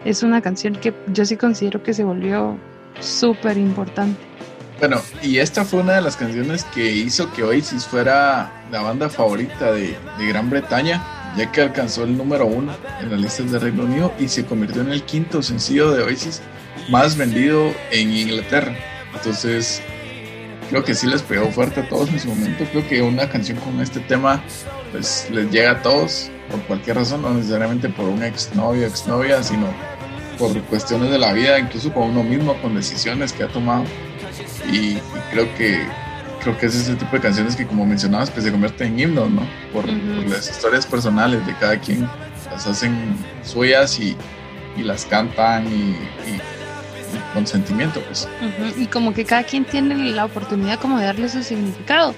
Es una canción que yo sí considero que se volvió súper importante. Bueno, y esta fue una de las canciones que hizo que Oasis fuera la banda favorita de, Gran Bretaña, ya que alcanzó el número uno en las listas de Reino Unido y se convirtió en el quinto sencillo de Oasis más vendido en Inglaterra. Entonces, creo que sí les pegó fuerte a todos en su momento. Creo que una canción con este tema, pues les llega a todos por cualquier razón, no necesariamente por un exnovio, exnovia, sino por cuestiones de la vida, incluso con uno mismo, con decisiones que ha tomado y, creo que creo que es ese tipo de canciones que como mencionabas pues se convierten en himnos, ¿no? Por, las historias personales de cada quien, las hacen suyas y, y las cantan y, con sentimiento pues. Y como que cada quien tiene la oportunidad como de darle su significado.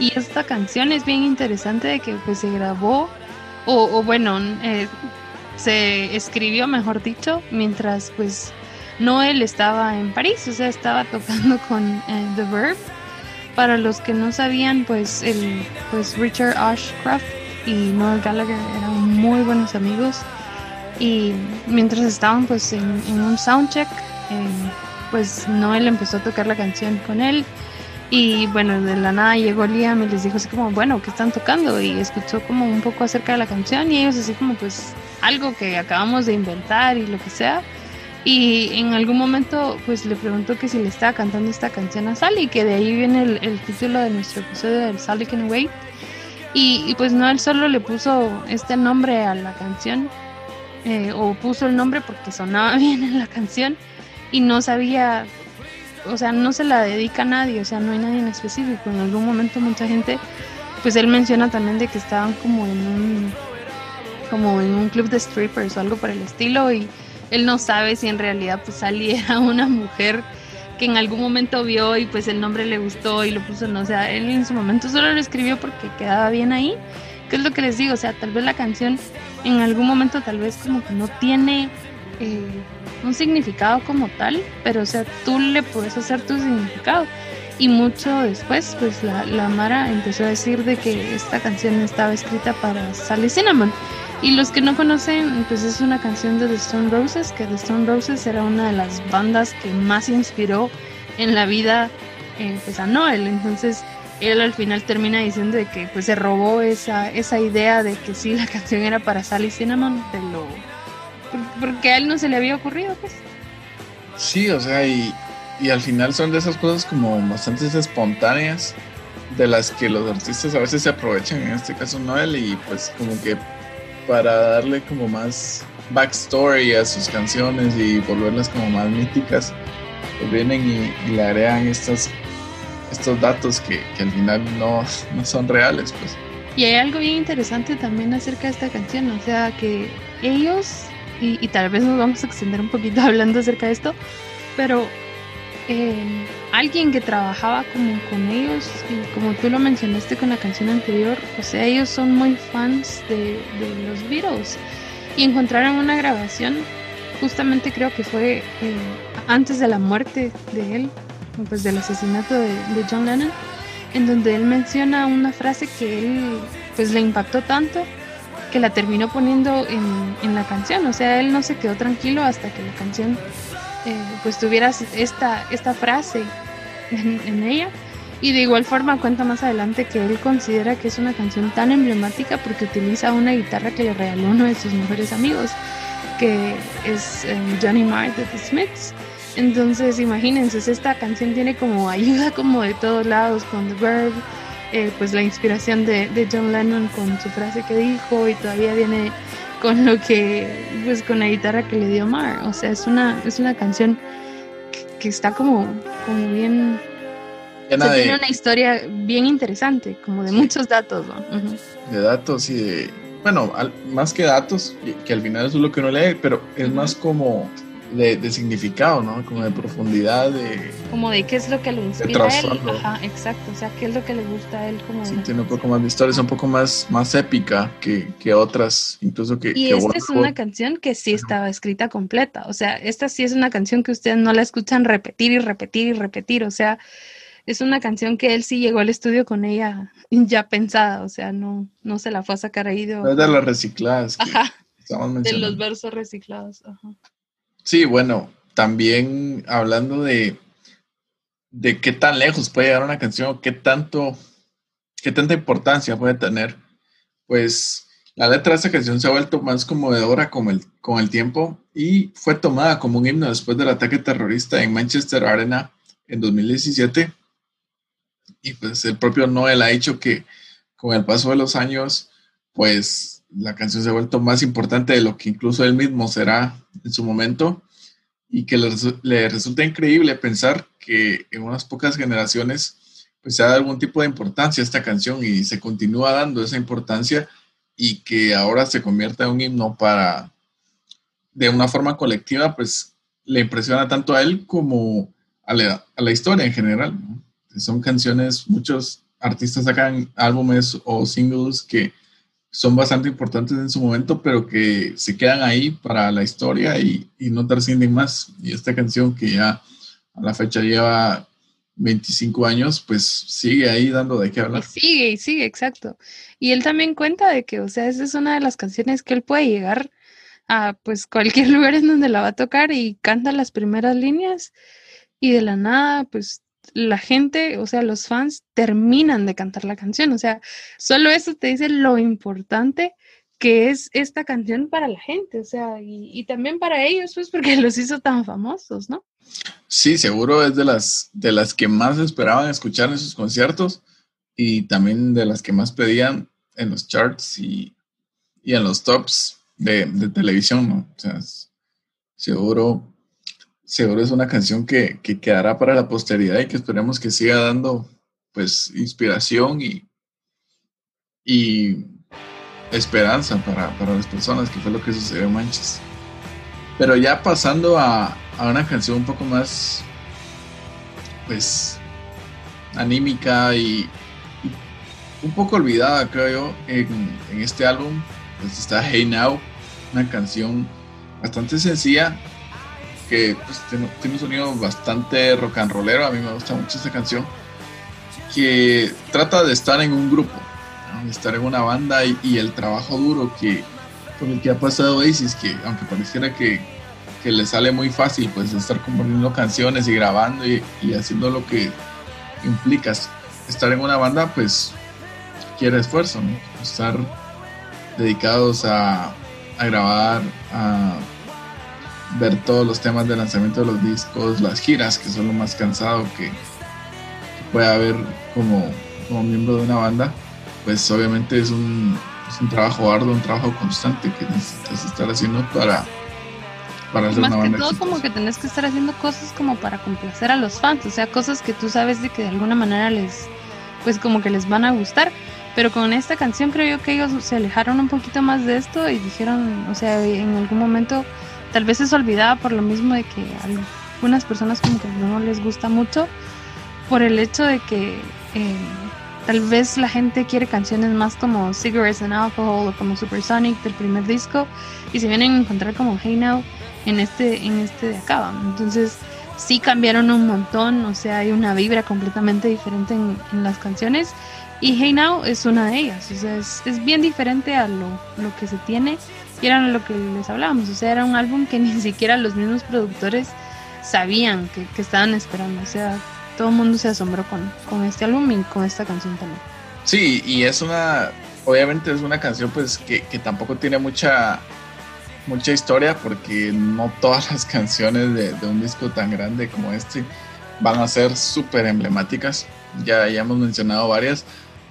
Y esta canción es bien interesante de que pues se grabó, o, bueno, eh, se escribió, mejor dicho, mientras pues Noel estaba en París, o sea, estaba tocando con eh, The Verb. Para los que no sabían, pues el pues Richard Ashcroft y Noel Gallagher eran muy buenos amigos y mientras estaban pues en, un soundcheck, eh, pues Noel empezó a tocar la canción con él y bueno, de la nada llegó Liam y les dijo así como, bueno, ¿qué están tocando? Y escuchó como un poco acerca de la canción y ellos así como pues algo que acabamos de inventar y lo que sea. Y en algún momento pues le preguntó que si le estaba cantando esta canción a Sally, que de ahí viene el, título de nuestro episodio del Sally Can Wait. Y, pues no, él solo le puso este nombre a la canción, eh, o puso el nombre porque sonaba [laughs] bien en la canción y no sabía o sea, no se la dedica a nadie, o sea, no hay nadie en específico. En algún momento mucha gente, pues él menciona también de que estaban como en un, como en un club de strippers o algo por el estilo y él no sabe si en realidad pues Sally [laughs] era una mujer que en algún momento vio y pues el nombre le gustó y lo puso, no, o él en su momento solo lo escribió porque quedaba bien ahí, que es lo que les digo, o sea, tal vez la canción en algún momento tal vez como que no tiene eh, un significado como tal, pero o sea, tú le puedes hacer tu significado. Y mucho después, pues la, la Mara empezó a decir de que esta canción estaba escrita para Sally Cinnamon. Y los que no conocen, pues es una canción de The Stone Roses, que The Stone Roses era una de las bandas que más inspiró en la vida eh, pues a Noel. Entonces él al final termina diciendo de que pues se robó esa, esa idea de que sí, la [laughs] canción era para Sally Cinnamon de lo porque a él no se le había ocurrido, pues. Sí, o sea, y, al final son de esas cosas como bastante espontáneas de las que los artistas a veces se aprovechan, en este caso Noel, y pues como que para darle como más backstory a sus canciones y volverlas como más míticas, pues vienen y, le agregan estos, estos datos que, al final no, [laughs] no son reales, pues. Y hay algo bien interesante también acerca de esta canción, o sea que ellos y, tal vez nos vamos a extender un poquito [laughs] hablando acerca de esto, pero eh, alguien que trabajaba como con ellos, y como tú lo mencionaste con la canción anterior, o sea, ellos son muy fans de, los Beatles y encontraron una grabación, justamente creo que fue eh, antes de la muerte de él, pues del asesinato de, John Lennon, en donde él menciona una frase que él pues le impactó tanto que la terminó poniendo en, en, la canción. O sea, él no se quedó tranquilo hasta que la canción eh, pues tuviera esta, esta frase en, ella. Y de igual forma cuenta más adelante que él considera que es una canción tan emblemática porque utiliza una guitarra que le regaló uno de sus mejores amigos, que es eh, Johnny Marr de The Smiths. Entonces, imagínense, esta canción tiene como ayuda [laughs] como de todos lados con The Verb, eh, pues la inspiración de, John Lennon con su frase que dijo y todavía viene con lo que, pues con la guitarra que le dio Mar. O sea, es una, es una canción que, está como, como bien... tiene una historia bien interesante, como de muchos datos, De datos y de... Bueno, más que datos, que al final eso es lo que uno lee, pero es más como de, significado, ¿no? Como de profundidad, de... Como de qué es lo que lo inspira a él. Ajá, exacto. O sea, qué es lo que le gusta a él como... Sí, tiene un poco más de historia, es un poco más, más épica que, que otras, incluso que... Y esta es una canción que sí estaba escrita completa. O sea, esta sí es una canción que ustedes no la escuchan repetir y repetir y repetir. O sea, es una canción que él sí llegó al estudio con ella [laughs] ya pensada. O sea, no, no se la fue a sacar ahí de... de las recicladas. Ajá. De los versos reciclados. Ajá. Sí, bueno, también hablando de, de qué tan lejos puede llegar una canción, qué tanto, qué tanta importancia puede tener, pues la letra de esta canción se ha vuelto más conmovedora con el, con el tiempo y fue tomada como un himno después del ataque terrorista en Manchester Arena en 2017. Y pues el propio Noel ha dicho que con el paso de los años, pues la canción se ha vuelto más importante de lo que incluso él mismo será en su momento y que le, resulta increíble pensar que en unas pocas generaciones pues se ha dado algún tipo de importancia a esta canción y se continúa dando esa importancia y que ahora se convierta en un himno para de una forma colectiva pues le impresiona tanto a él como a la, a la historia en general. Son canciones, muchos artistas sacan álbumes o singles que son bastante importantes en su momento, pero que se quedan ahí para la historia y, y no trascienden más. Y esta canción que ya a la fecha lleva 25 años, pues sigue ahí dando de qué hablar. Sigue, y sigue, exacto. Y él también cuenta de que, o sea, esa es una de las canciones que él puede llegar a pues cualquier [laughs] lugar en donde la va a tocar y canta las primeras líneas y de la nada, pues la gente, o sea, los fans terminan de cantar la canción. O sea, solo eso te dice lo importante que es esta canción para la gente, o sea, y, también para ellos, pues porque [laughs] los hizo tan famosos, ¿no? Sí, seguro es de las, de las que más esperaban escuchar en sus conciertos y también de las que más pedían en los charts y, en los tops de, televisión, ¿no? O sea, seguro seguro es una canción que, quedará para la posteridad y que esperemos que siga dando pues inspiración y, y esperanza para, las personas, que fue lo que sucedió en Manches. Pero ya pasando a, una canción un poco más pues anímica y, un poco olvidada, creo yo, en, en este álbum, pues está Hey Now, una canción bastante sencilla, que pues, tiene, un sonido bastante rock and rollero. A mí me gusta mucho esta canción. Que trata de estar en un grupo, de estar en una banda y, el trabajo duro que con el que ha pasado Oasis, que aunque pareciera que, que le sale muy fácil, pues estar componiendo canciones y grabando y, haciendo lo que implica estar en una banda, pues quiere esfuerzo, estar dedicados a, a grabar, a ver todos los temas de lanzamiento de los discos, las giras, que son lo más cansado que, puede haber como, como, miembro de una banda, pues obviamente es un, es un trabajo arduo, un trabajo constante que necesitas estar haciendo para, para hacer Más una banda. que todo como que tenés que estar haciendo cosas como para complacer a los fans, o sea, cosas que tú sabes de que de alguna manera les, pues como que les van a gustar. Pero con esta canción creo yo que ellos se alejaron un poquito más de esto y dijeron, o sea, en algún momento tal vez es olvidada por lo mismo de que a algunas personas como que no les gusta mucho por el hecho de que eh, tal vez la gente quiere canciones más como Cigarettes and Alcohol o como Supersonic del primer disco y se vienen a encontrar como Hey Now en este en este de acá entonces sí cambiaron un montón o sea hay una vibra completamente diferente en, las canciones y Hey Now es una de ellas o sea es, es bien diferente a lo, lo que se tiene y era lo que les hablábamos, o sea, era un álbum que [laughs] ni siquiera los mismos productores sabían que, estaban esperando, o sea, todo el mundo se asombró con, con este álbum y con esta canción también. Sí, y es una, obviamente es una canción pues que, tampoco tiene mucha, mucha historia porque no todas las canciones de, un disco tan grande como este van a ser súper emblemáticas, ya, ya hemos mencionado varias,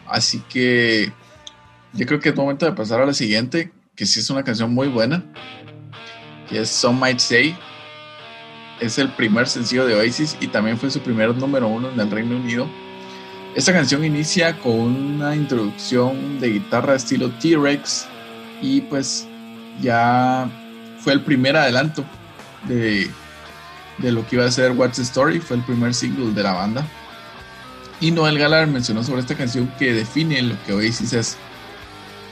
así que yo creo que es momento de pasar a la siguiente, que sí es una canción muy buena, que es Some Might Say. Es el primer sencillo de Oasis y también fue su primer número uno en el Reino Unido. Esta canción inicia con una introducción de guitarra estilo T-Rex y pues ya fue el primer adelanto de, de lo que iba a ser What's the Story, fue el primer single de la banda. Y Noel Gallagher mencionó sobre esta canción que define lo que Oasis es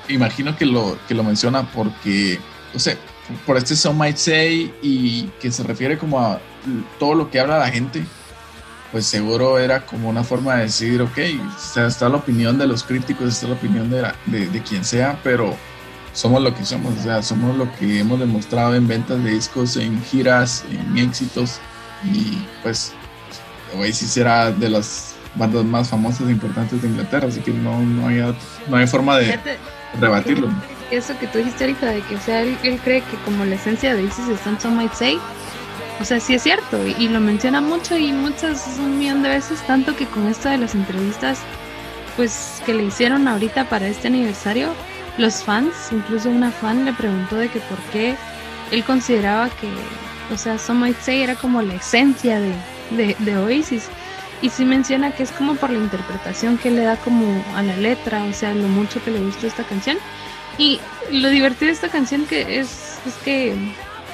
imagino que lo, que lo menciona porque, no sé, por este Some Might Say y que se refiere como a todo lo que habla la gente, pues seguro era como una forma de decir, ok, está la opinión de los críticos, está la opinión de, de, quien sea, pero somos lo que somos, o sea, somos lo que hemos demostrado en ventas de discos, en giras, en éxitos, y pues Oasis era de las bandas más famosas e importantes de Inglaterra, así que no, no, hay, no hay forma de rebatirlo. Eso que tú dijiste ahorita, de que, o sea, él, cree que como la esencia de Isis está en Some Might Say, o sea, sí es cierto, y, lo menciona mucho y muchas, un millón de veces, tanto que con esto de las entrevistas, pues, que le hicieron ahorita para este aniversario, los fans, incluso una fan le preguntó de que por qué él consideraba que, o sea, Some Might Say era como la esencia de, de, de Oasis. Y sí menciona que es como por la interpretación que le da como a la letra, o sea, lo mucho que le gustó esta canción. Y lo divertido de esta canción que es, es que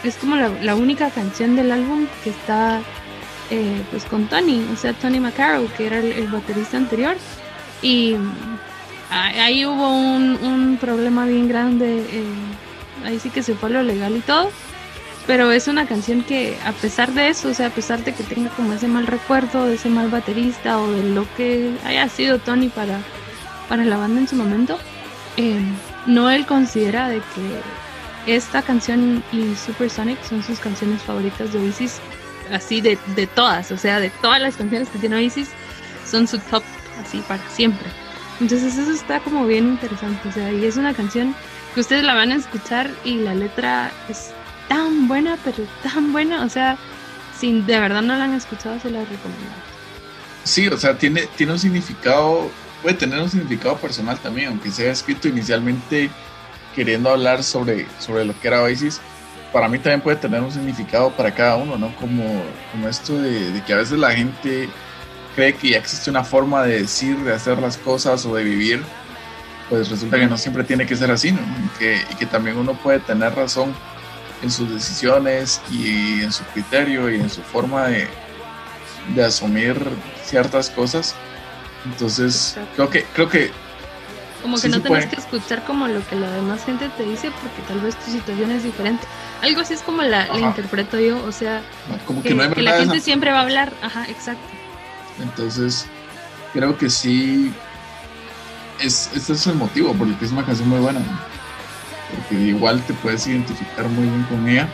es como la, única canción del álbum que está eh, pues con Tony, o sea, Tony McCarrow, que era el, baterista anterior. Y, ahí hubo un, un problema bien grande, eh, ahí sí que se fue lo legal y todo, pero es una canción que a pesar de eso, o sea, a pesar de que tenga como ese mal recuerdo de ese mal baterista o de lo que haya sido Tony para, para la banda en su momento, eh, Noel considera de que esta canción y Supersonic son sus canciones favoritas de Oasis, así de, de todas, o sea, de todas las canciones que tiene Oasis, son su top así para siempre. Entonces eso está como bien interesante, o sea, y es una canción que ustedes la van a escuchar y la letra es tan buena, pero tan buena, o sea, si de verdad no la han escuchado, se la recomiendo. Sí, o sea, tiene, tiene un significado, puede tener un significado personal también, aunque sea escrito inicialmente queriendo hablar sobre, sobre lo que era Oasis, para mí también puede tener un significado para cada uno, ¿no? Como, como esto de, que a veces la gente cree que ya existe una forma de decir, de hacer las cosas o de vivir, pues resulta que no siempre tiene que ser así, ¿no? Que, y que también uno puede tener razón en sus decisiones y en su criterio y en su forma de, de asumir ciertas cosas. Entonces, creo que, creo que como que no tenés que escuchar como lo que la demás gente te dice porque tal vez tu situación es diferente. Algo así es como la, interpreto yo, o sea, como que, la gente siempre va a hablar, ajá, exacto. Entonces, creo que sí, es, este es el motivo por el que es una canción muy buena, porque igual te puedes identificar muy bien con ella.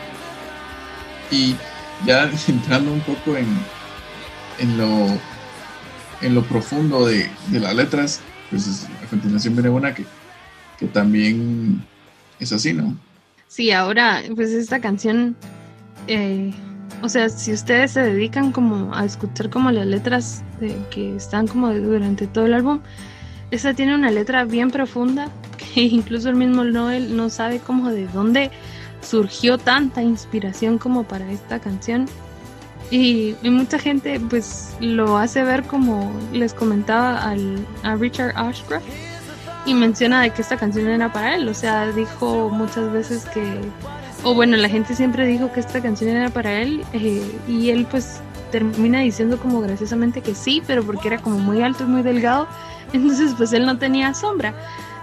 Y ya [laughs] entrando un poco en, en, lo, en lo profundo de, de las letras, pues a continuación viene una que, que también es así, ¿no? Sí, ahora, pues esta canción, eh, o sea, si ustedes se dedican como a escuchar como las letras que están como durante todo el álbum, esa tiene una letra bien profunda [laughs] que incluso el mismo Noel no sabe como de dónde surgió tanta inspiración como para esta canción. Y, mucha gente pues lo hace ver como les comentaba al, a Richard Ashcroft y menciona de que esta canción era para él, o sea, dijo muchas veces que, o bueno, la gente siempre dijo que esta canción era para él eh, y él pues termina diciendo como graciosamente que sí, pero porque era como muy alto y muy delgado, entonces pues él no tenía sombra.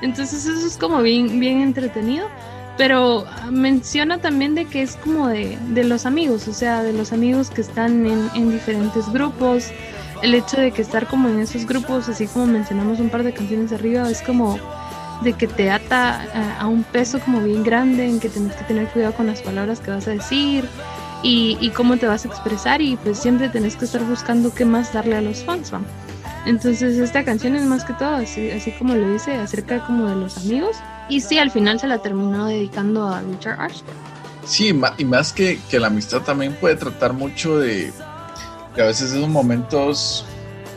Entonces eso es como bien, bien entretenido pero menciona también de que es como de, de los amigos, o sea, de los amigos que están en, en, diferentes grupos. El hecho de que estar como en esos grupos, así como mencionamos un par de canciones arriba, es como de que te ata a, un peso como bien grande, en que tienes que tener cuidado con las palabras que vas a decir y, cómo te vas a expresar y pues siempre tenés que estar buscando qué más darle a los fans. Entonces esta canción es más que todo, así, así como lo dice, acerca como de los amigos. Y sí, al final se la terminó dedicando a Richard Ashford. Sí, y más que, que la amistad también puede tratar mucho de, a veces esos momentos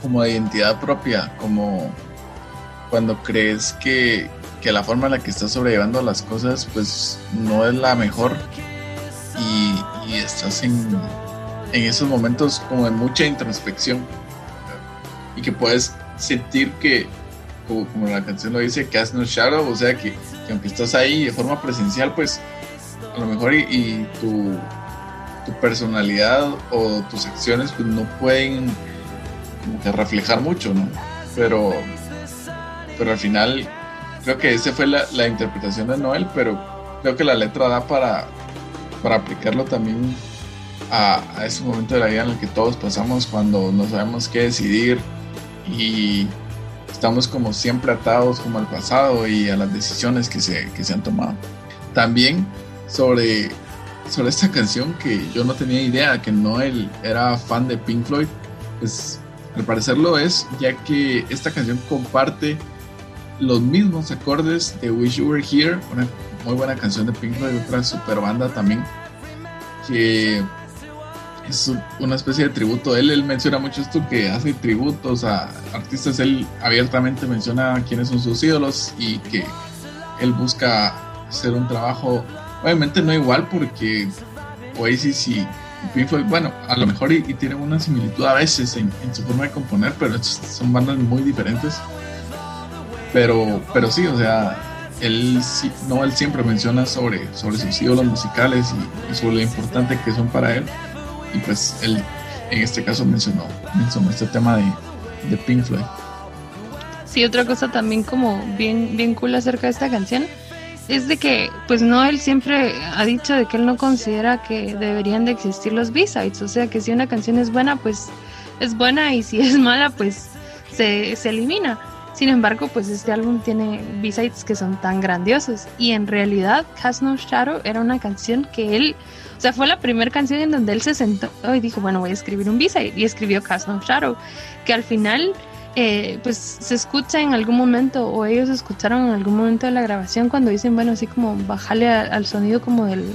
como de identidad propia, como cuando crees que, que, la forma en la que estás sobrellevando las cosas pues no es la mejor. Y, estás en, en, esos momentos como de mucha introspección y que puedes sentir que, como, la canción lo dice, que has no shadow, o sea que, aunque estás ahí de forma presencial, pues a lo mejor y, tu, personalidad o tus acciones pues no pueden reflejar mucho, ¿no? Pero, pero al final creo que esa fue la, interpretación de Noel, pero creo que la letra da para, para aplicarlo también a, ese momento de la vida en el que todos pasamos cuando no sabemos qué decidir y estamos como siempre atados como al pasado y a las decisiones que se, que se han tomado. También sobre, sobre esta canción que yo no tenía idea que Noel era fan de Pink Floyd, pues al parecer lo es, ya que esta canción comparte los mismos acordes de Wish You Were Here, una muy buena canción de Pink Floyd, otra super banda también, que es una especie de tributo. Él, él menciona mucho esto que hace tributos a artistas. Él abiertamente menciona quiénes son sus ídolos y que él busca hacer un trabajo, obviamente no igual porque Oasis y Pink Floyd, bueno, a lo mejor y, tienen una similitud a veces en, su forma de componer, pero son bandas muy diferentes. Pero, pero sí, o sea, él, no, él siempre menciona sobre, sobre sus ídolos musicales y sobre lo importante que son para él y pues él en este caso mencionó, mencionó este tema de, de Pink Floyd. Sí, otra cosa también como bien, bien cool acerca de esta canción es de que, pues no, él siempre ha dicho de que él no considera que deberían de existir los B-sides, o sea que si una canción es buena, pues es buena y si es mala, pues se, se elimina. Sin embargo, pues este álbum tiene B-sides que son tan grandiosos y en realidad Cast No Shadow era una canción que él, o sea, fue la primera canción en donde él se sentó y dijo, bueno, voy a escribir un B-side y escribió Cast No Shadow, que al final eh, pues se escucha en algún momento o ellos escucharon en algún momento de la grabación cuando dicen, bueno, así como bajarle al sonido como del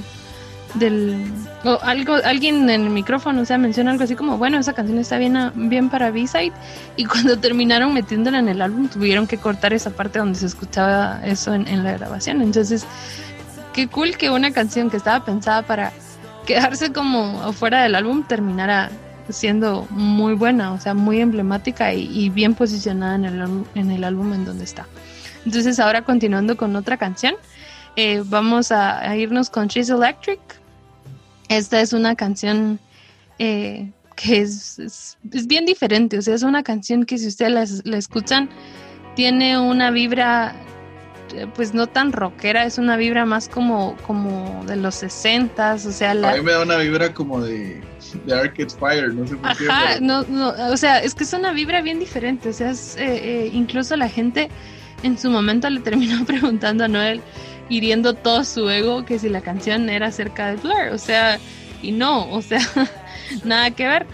del o algo alguien en el micrófono o sea menciona algo así como bueno esa canción está bien bien para B-side y [laughs] cuando terminaron metiéndola en el álbum tuvieron que cortar esa parte donde se escuchaba eso en, en la grabación. Entonces qué cool que una canción que estaba pensada para quedarse como afuera del álbum terminara siendo muy buena, o sea, muy emblemática y, bien posicionada en el, en el álbum en donde está. Entonces ahora continuando con otra canción, eh, vamos a, irnos con She's Electric. Esta es una canción eh, que es, es, bien diferente, o sea, es una canción que si ustedes la, escuchan, tiene una vibra pues no tan rockera, es una vibra más como, como de los 60 o sea, a mí me da una vibra como de de Arcade Fire, no sé por qué. Ajá, no, no, o sea, es que es una vibra bien diferente, o sea, es, eh, eh, incluso la gente en su momento le terminó [laughs] preguntando a Noel, hiriendo todo su ego, que si la canción era acerca de Blur, o sea, y no, o sea, [laughs] nada que ver.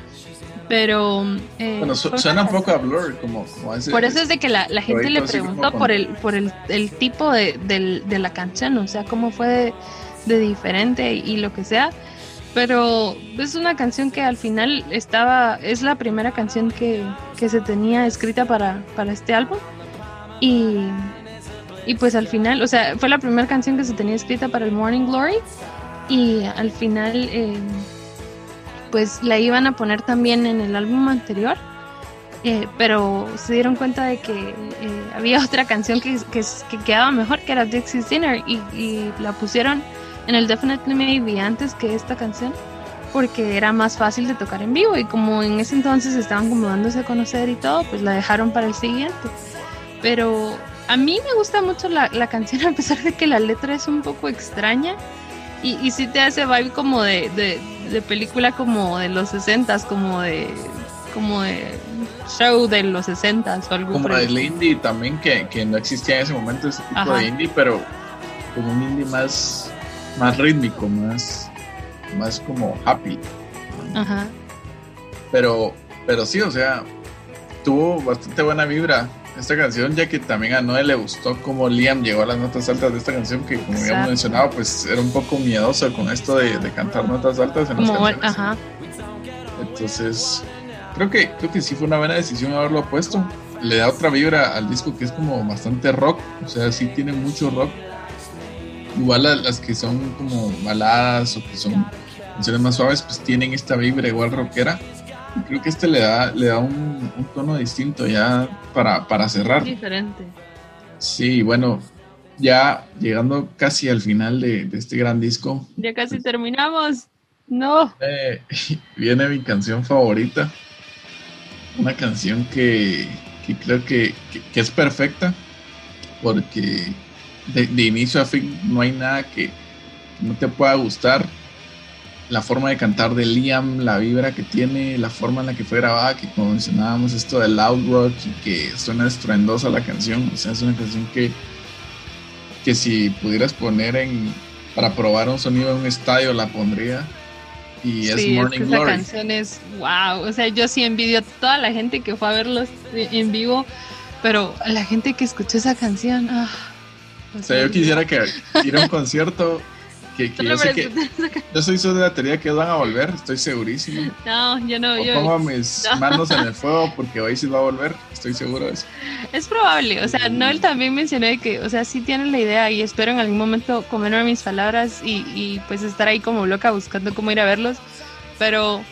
Pero. Eh, bueno, suena un poco a Blur, como, como ese, Por eso es de que la, la gente le preguntó por el por el, el tipo de, de, la canción, o sea, cómo fue de, de diferente y lo que sea. Pero es una canción que al final estaba, es la primera canción que, se tenía escrita para, para este álbum. Y, y, pues al final, o sea, fue la primera canción que se tenía escrita para el Morning Glory. Y al final eh, pues la iban a poner también en el álbum anterior. Eh, pero se dieron cuenta de que eh, había [laughs] otra canción que, que, quedaba mejor, que era Dixie's Dinner, y, la pusieron en el Definitely Maybe antes que esta canción porque era más fácil de tocar en vivo y como en ese entonces estaban como dándose a conocer y todo, pues la dejaron para el siguiente. Pero a mí me gusta mucho la, la canción [laughs] a pesar de que la letra es un poco extraña y, y sí te hace vibe como de, de, de película como de los 60 como de como de show de los 60 o algo como el indie también que, que, no existía en ese momento ese tipo de indie pero como un indie más más rítmico, más, más como happy. Ajá. Pero, pero sí, o sea, tuvo bastante buena vibra esta canción, ya que también a Noé le gustó cómo Liam llegó a las notas altas de esta canción, que como habíamos mencionado, pues era un poco miedoso con esto de, cantar notas altas en las canciones. Ajá. Entonces, creo que, creo que sí fue una buena decisión haberlo puesto. Le da otra vibra al disco que es como bastante rock, o sea, sí tiene mucho rock igual las que son como baladas o que son canciones más suaves, pues tienen esta vibra igual rockera. Creo que este le da, le da un, tono distinto ya para, para cerrar. Diferente. Sí, bueno, ya llegando casi al final de, este gran disco. Ya casi terminamos. No. viene mi canción favorita. Una canción que, creo que, que es perfecta porque de, inicio a fin no hay nada que no te pueda gustar. La forma de cantar de Liam, la vibra que tiene, la forma en la que fue grabada, que como mencionábamos esto de loud rock y que suena estruendosa la canción. O sea, es una canción que, que si pudieras poner en para probar un sonido en un estadio la pondría. Y es Morning es que Glory. canción es wow. O sea, yo sí envidio a toda la gente que fue a verlos en vivo, pero la gente que escuchó esa canción, ah, o sea, yo quisiera que ir a un concierto que, yo sé que [laughs] yo soy de la teoría que van a volver, estoy segurísimo. No, yo no. yo, pongo mis manos en el [laughs] fuego porque hoy sí va a volver, estoy seguro de eso. Es probable, o sea, Noel también mencionó que, o sea, sí tienen la idea y espero en algún momento comerme mis palabras y, y pues estar ahí como loca buscando cómo ir a verlos, pero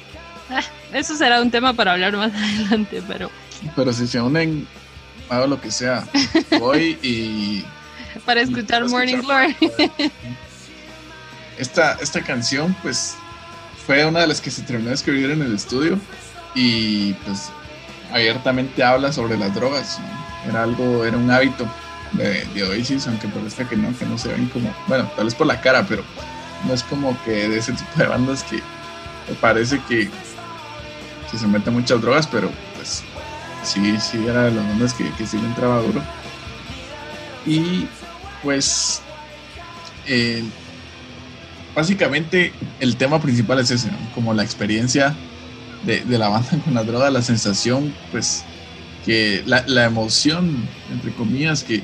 ah, eso será un tema para hablar más [laughs] adelante, pero... Pero si se unen, hago lo que sea, voy y para escuchar Morning Glory. Esta, esta canción, pues, fue una de las que se terminó de escribir en el estudio y, pues, abiertamente habla sobre las drogas. era algo, era un hábito de, de Oasis, aunque parezca que no, que no se ven como, bueno, tal vez por la cara, pero no es como que de ese tipo de bandas que me parece que, se meten muchas drogas, pero pues sí, sí era de las bandas que, que sí le entraba duro. Y pues eh, básicamente el tema principal es ese, como la experiencia de, de, la banda [laughs] con la droga, la sensación, pues que la, la emoción, entre comillas, que,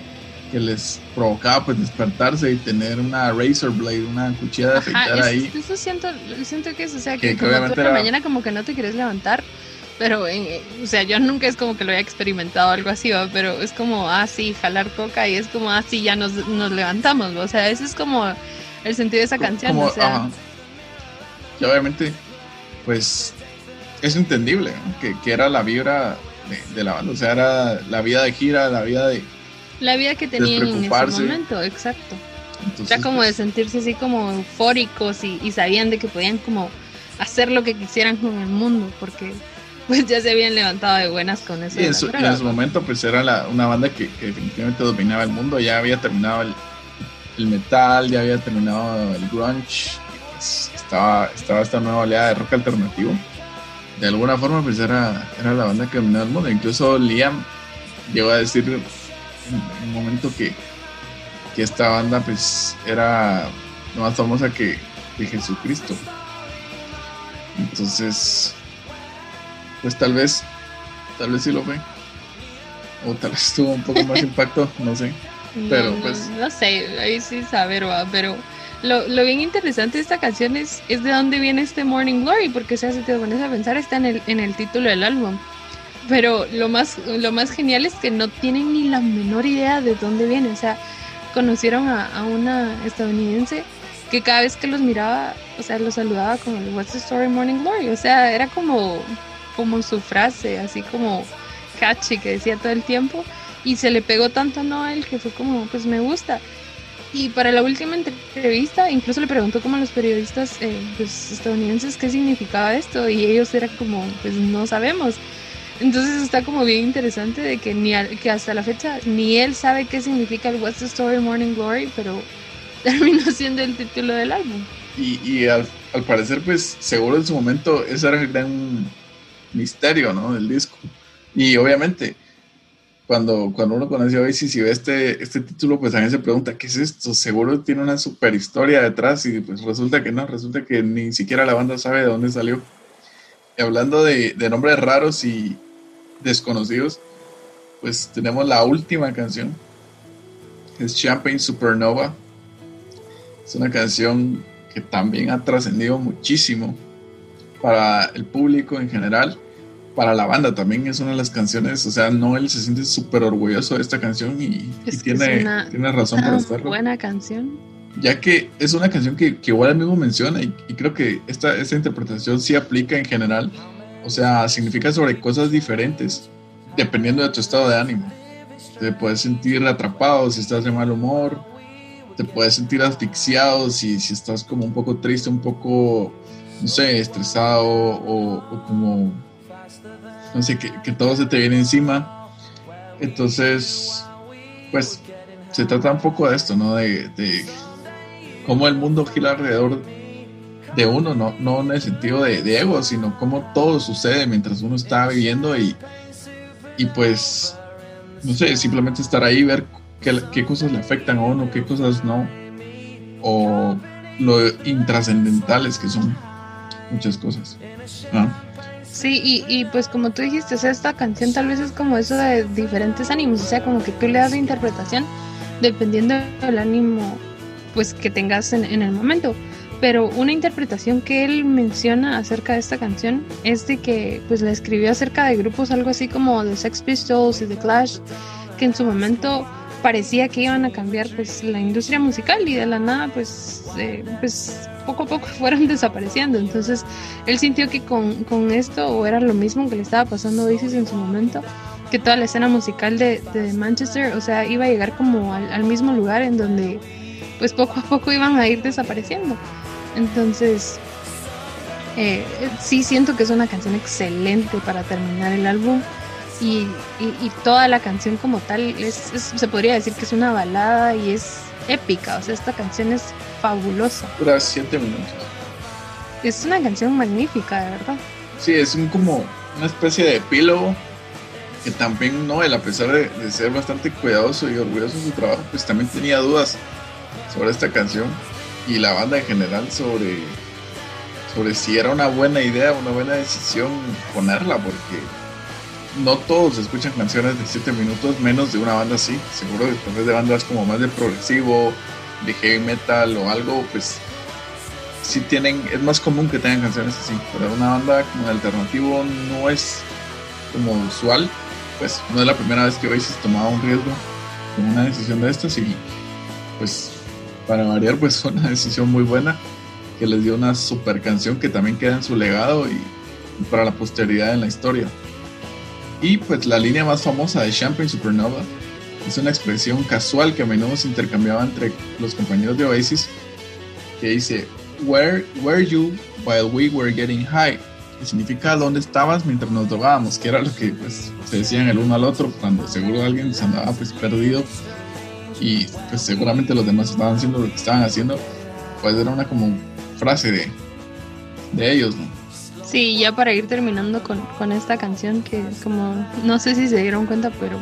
que les provocaba pues despertarse y tener una razor blade, una cuchilla de afeitar ahí. Eso siento, siento que es, o sea, que, que como la mañana como que no te quieres levantar, pero, eh, o sea, yo nunca es como que lo haya experimentado algo así, ¿va? pero es como, ah, sí, jalar coca y es como, ah, sí, ya nos, nos levantamos, o sea, ese es como el sentido de esa canción, o sea. Y obviamente, pues, es entendible, que, que, era la vibra de, de la banda, o sea, era la vida de gira, la vida de la vida que tenían en ese momento, exacto. Entonces, ya como de pues, sentirse así como eufóricos y, sabían de que podían como hacer lo que quisieran con el mundo, porque [laughs] pues ya se habían levantado de buenas con eso. Y en, su, en ese momento pues era la, una banda que, definitivamente dominaba el mundo, ya había terminado el, el metal, ya había terminado el grunge, pues, estaba, estaba esta nueva oleada de rock alternativo. De alguna forma pues era, la banda que dominaba el mundo, incluso Liam llegó a decir en un momento que, que esta banda pues era más famosa que, que Jesucristo. Entonces, pues tal vez, tal vez sí lo fue. O tal vez tuvo un poco más impacto, no sé. Pero no, pues. No, sé, ahí sí saber, va, pero lo, lo, bien interesante de esta canción es, es de dónde viene este Morning Glory, porque o sea, si te pones a pensar, está en el, en el título del álbum. Pero lo más, lo más genial es que no tienen ni la menor idea de dónde viene. O sea, conocieron a, una estadounidense que cada vez que los miraba, o sea, los saludaba con el What's the Story Morning Glory. O sea, era como, como su frase, así como catchy que decía todo el tiempo. Y se le pegó tanto a Noel que fue como, pues me gusta. Y para la última entrevista, incluso le preguntó como a los periodistas eh, pues, estadounidenses qué significaba esto. Y ellos eran como, pues no sabemos. Entonces está como bien interesante de que ni que hasta la fecha ni él sabe qué significa el What's the Story Morning Glory, pero [laughs] terminó siendo el título del álbum. Y, y al, al, parecer, pues seguro en su momento ese era el gran misterio, ¿no? Del disco. Y obviamente, cuando, cuando uno conoce a Oasis y ve este, este título, pues también se pregunta, ¿qué es esto? Seguro tiene una super historia detrás y pues resulta que no, resulta que ni siquiera la banda sabe de dónde salió. Y hablando de, de nombres raros y, desconocidos, pues tenemos la última canción, es Champagne Supernova. Es una canción que también ha trascendido muchísimo para el público en general, para la banda también es una de las canciones, o sea, Noel se siente súper orgulloso de esta canción y, tiene, tiene razón para estarlo. Buena canción. Ya que es una canción que, que igual mismo menciona y, y, creo que esta, esta interpretación sí aplica en general o sea, significa sobre cosas diferentes, dependiendo de tu estado de ánimo. Te puedes sentir atrapado si estás de mal humor, te puedes sentir asfixiado si, si estás como un poco triste, un poco, no sé, estresado o, como, no sé, que, que, todo se te viene encima. Entonces, pues se trata un poco de esto, ¿no? De, de cómo el mundo gira alrededor de uno, no, no en el sentido de, ego, sino cómo todo sucede mientras uno está viviendo y, y pues, no sé, simplemente estar ahí, ver qué, qué cosas le afectan a uno, qué cosas no, o lo intrascendentales que son muchas cosas. Sí, y, y, pues como tú dijiste, o sea, esta canción tal vez es como eso de diferentes ánimos, o sea, como que tú le das la interpretación dependiendo del ánimo pues que tengas en, en el momento. Pero una interpretación que él menciona acerca de esta canción es de que pues la escribió acerca de grupos algo así como The Sex Pistols y The Clash que en su momento parecía que iban a cambiar pues la industria musical y de la nada pues eh, pues poco a poco [laughs] fueron desapareciendo. Entonces él sintió que con, con esto o era lo mismo que le estaba pasando a Oasis en su momento que toda la escena musical de, de Manchester o sea iba a llegar como al, al mismo lugar en donde pues poco a poco iban a ir desapareciendo. Entonces, eh, sí siento que es una canción excelente para terminar el álbum. Y, toda la canción como tal es, se podría decir que es una balada y es épica, o sea, esta canción es fabulosa. Dura siete minutos. Es una canción magnífica, de verdad. Sí, es un, como una especie de epílogo que también Noel, a pesar de, de, ser bastante cuidadoso y orgulloso de su trabajo, pues también tenía dudas sobre esta canción y la banda en general sobre, sobre si era una buena idea, una buena decisión ponerla, porque no todos escuchan canciones de 7 minutos, menos de una banda así. Seguro que tal vez de bandas como más de progresivo, de heavy metal o algo, pues sí tienen, es más común que tengan canciones así. Pero una banda como de alternativo no es como usual, pues no es la primera vez que Oasis tomaba un riesgo con una decisión de estas y pues para variar pues [laughs] fue una decisión muy buena que les dio una super canción que también queda en su legado y para la posteridad en la historia. Y pues la línea más famosa de Champagne Supernova es una expresión casual que a menudo se intercambiaba entre los compañeros de Oasis que dice Where were you while we were getting high? Que significa dónde estabas mientras nos drogábamos, que era lo que pues, se decían el uno al otro cuando seguro alguien se andaba pues perdido y pues seguramente los demás estaban haciendo lo que estaban haciendo, pues era una como frase de, de ellos, ¿no? Sí, ya para ir terminando con, con esta canción que como no sé si se dieron cuenta, pero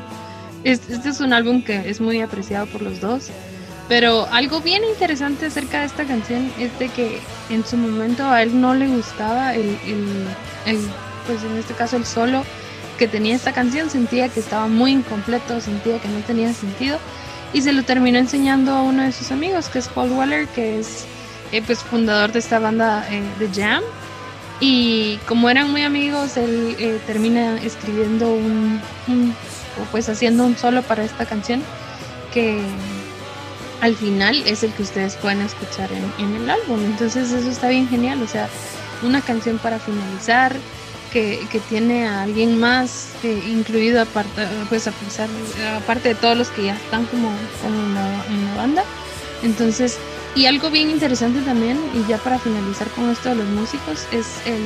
este, es un álbum que es muy apreciado por los dos. Pero algo bien interesante acerca de esta canción es de que en su momento a él no le gustaba el, el, el, pues en este caso el solo que tenía esta canción, sentía que estaba muy incompleto, sentía que no tenía sentido y se lo terminó enseñando a uno de sus amigos que es Paul Weller, que es eh, pues fundador de esta banda eh, de Jam y como eran muy amigos, él eh, termina escribiendo un, o pues haciendo un solo para esta canción que al final es el que ustedes pueden escuchar en, el álbum. Entonces eso está bien genial, o sea, una canción para finalizar, que, tiene a alguien más eh, incluido aparte, pues a pesar, aparte de todos los que ya están como, en, la, en, la, banda. Entonces y algo bien interesante también, y ya para finalizar con esto de los músicos, es el,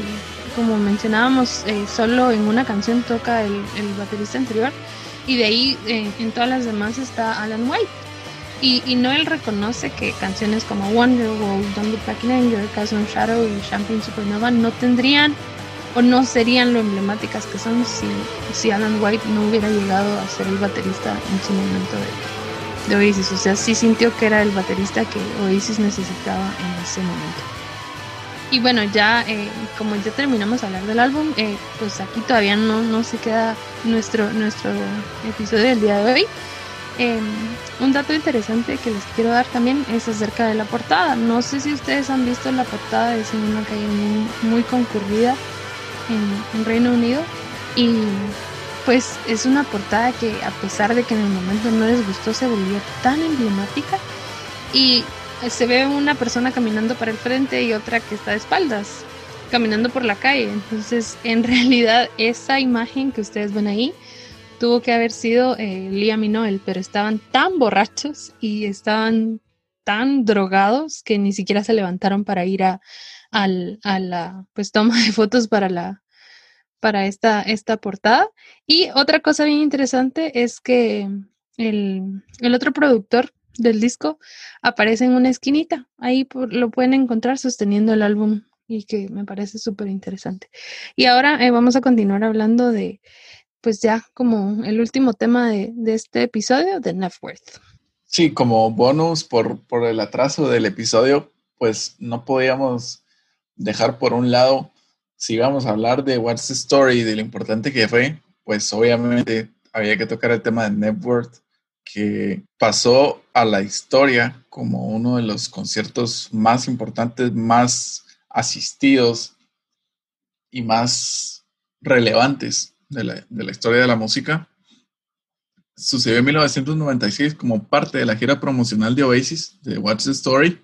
como mencionábamos, eh, solo en una canción toca el, el baterista anterior, y de ahí eh, en todas las demás está Alan White. Y, y Noel reconoce que canciones como Wonderwall, Don't Look Back in Anger, Castle Shadow y Champagne Supernova no tendrían o no serían lo emblemáticas que son si, si Alan White no hubiera llegado a ser el baterista en su momento de de Oasis. O sea, sí sintió que era el baterista que Oasis necesitaba en ese momento. Y bueno, ya eh, como ya terminamos de hablar del álbum, eh, pues aquí todavía no, no se queda nuestro, nuestro episodio del día de hoy. Em, un dato interesante que les quiero dar también es acerca de la portada. No sé si ustedes han visto la portada, es en una calle muy, muy concurrida en, en Reino Unido. Y pues es una portada que a pesar de que en el momento no les gustó se volvió tan emblemática y se ve una persona caminando para el frente y otra que está de espaldas caminando por la calle entonces [laughs] en realidad esa imagen que ustedes ven ahí tuvo que haber sido eh, Liam y Noel pero estaban tan borrachos y estaban tan drogados que ni siquiera se levantaron para ir a, a la pues toma de fotos para la para esta, esta portada. Y otra cosa bien interesante es que el, otro productor del disco aparece en una esquinita. Ahí lo pueden encontrar sosteniendo el álbum y que me parece súper interesante. Y ahora eh, vamos a continuar hablando de, pues ya como el último tema de, este episodio de Networth. Sí, como bonus por, por el atraso del episodio, pues no podíamos dejar por un lado si vamos a hablar de What's the Story, de lo importante que fue, pues obviamente había que tocar el tema de Network, que pasó a la historia como uno de los conciertos más importantes, más asistidos y más relevantes de la, historia de la música. Sucedió en 1996 como parte de la gira promocional de Oasis, de What's the Story,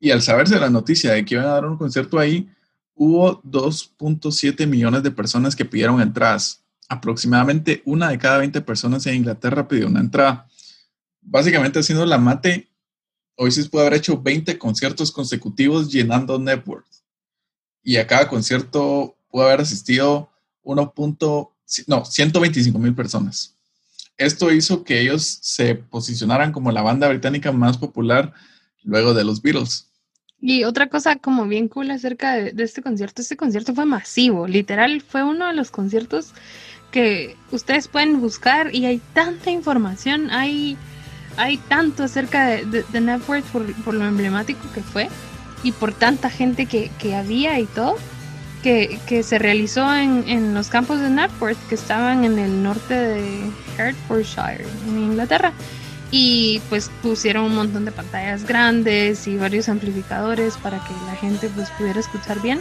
y al saberse la noticia de que iban a dar un concierto ahí, hubo 2.7 millones de personas que pidieron entradas. Aproximadamente una de cada 20 personas en Inglaterra pidió una entrada. Básicamente haciendo la mate, se puede haber hecho 20 conciertos consecutivos llenando Network. Y a cada concierto pudo haber asistido 1.6 no, 125 mil personas. Esto hizo que ellos se posicionaran como la banda británica más popular luego de los Beatles. Y otra cosa como bien cool acerca de, este concierto, este concierto fue masivo, literal fue uno de los conciertos que ustedes pueden buscar y hay tanta información, hay, hay tanto acerca de, de, Network por, lo emblemático que fue y por tanta gente que, había y todo, que, se realizó en, en, los campos de Network que estaban en el norte de Hertfordshire, en Inglaterra y pues pusieron un montón de pantallas grandes y varios amplificadores para que la gente pues pudiera escuchar bien.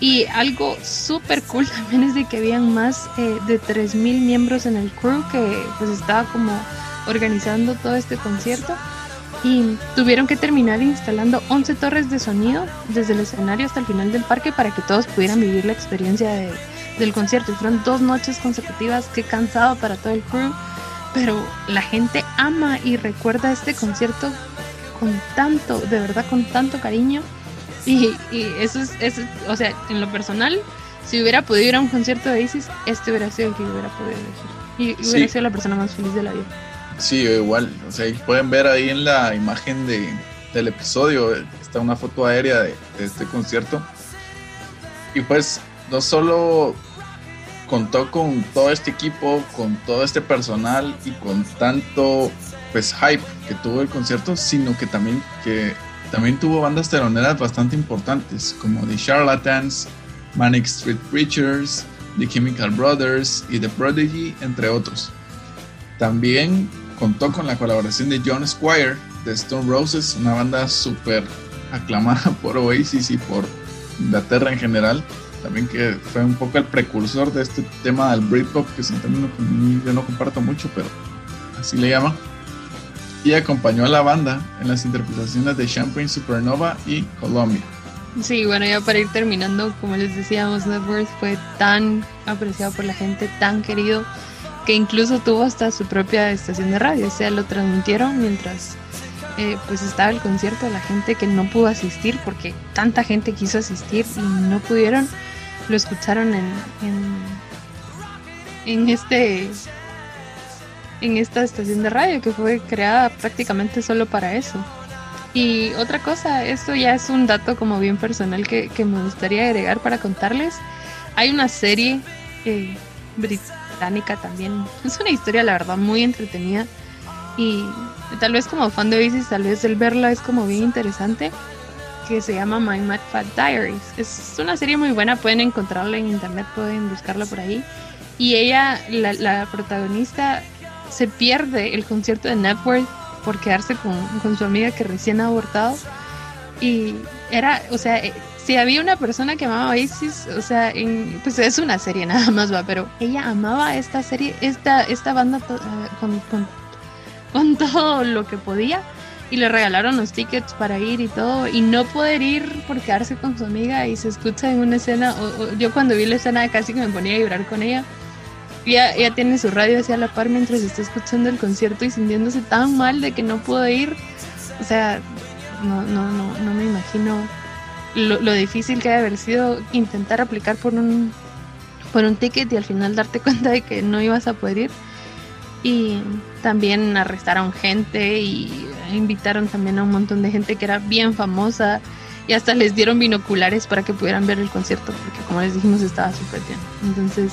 Y algo súper cool [laughs] también es de que habían más eh, de 3.000 miembros en el crew que pues estaba como organizando todo este concierto y tuvieron que terminar instalando 11 torres de sonido desde el escenario hasta el final del parque para que todos pudieran vivir la experiencia de, del concierto. Y fueron dos noches consecutivas, qué cansado para todo el crew pero la gente ama y recuerda este concierto con tanto, de verdad con tanto cariño. Y, eso, es, eso, o sea, en lo personal, si hubiera podido ir a un concierto de Isis, este hubiera sido el que hubiera podido elegir. Y hubiera sido la persona más feliz de la vida. Sí, igual. O sea, pueden ver ahí en la imagen de, del episodio, está una foto aérea de este concierto. Y pues, no solo contó con todo este equipo, con todo este personal y con tanto pues hype que tuvo el concierto, sino que también que también tuvo bandas teloneras bastante importantes como The Charlatans, Manic Street Preachers, The Chemical Brothers y The Prodigy, entre otros. También contó con la colaboración de John Squire de Stone Roses, una banda súper aclamada por Oasis y por Inglaterra en general, también que fue un poco el precursor de este tema del Britpop, que es un término que yo no comparto mucho, pero así le llaman. Y acompañó a la banda en las interpretaciones de Champagne Supernova y Colombia. Sí, bueno, ya para ir terminando, como les decíamos, Network fue tan apreciado por la gente, tan querido, que incluso tuvo hasta su propia estación de radio, o sea, lo transmitieron mientras eh, pues estaba el concierto, de la gente que no pudo asistir, porque tanta gente quiso asistir y no pudieron, lo escucharon en, en, este en esta estación de radio que fue creada prácticamente solo para eso. Y otra cosa, esto ya es un dato como bien personal que, me gustaría agregar para contarles. Hay una serie eh, británica también, es una historia la verdad muy entretenida y tal vez como fan de Oasis, tal vez el verla es como bien interesante que se llama My Mad Fat Diaries. Es una serie muy buena, pueden encontrarla en internet, pueden buscarla por ahí. Y ella, la, protagonista, se pierde el concierto de Network por quedarse con, su amiga que recién ha abortado. Y era, o sea, eh, si había una persona que amaba Oasis, o sea, pues es una serie nada más va, pero ella amaba esta serie, esta, esta banda eh, con, con todo lo que podía y le regalaron los tickets para ir y todo y no poder ir por quedarse con su amiga y se escucha en una escena o, yo cuando vi la escena casi que me ponía a llorar con ella ella, ella tiene su radio hacia la par mientras está escuchando el concierto y sintiéndose tan mal de que no pudo ir o sea no no no no me imagino lo, difícil que haber sido intentar aplicar por un por un ticket y al final darte [laughs] cuenta de que no ibas a poder ir y también arrestaron gente y invitaron también a un montón de gente que era bien famosa y hasta les dieron binoculares para que pudieran ver el concierto porque como les dijimos estaba súper bien. Entonces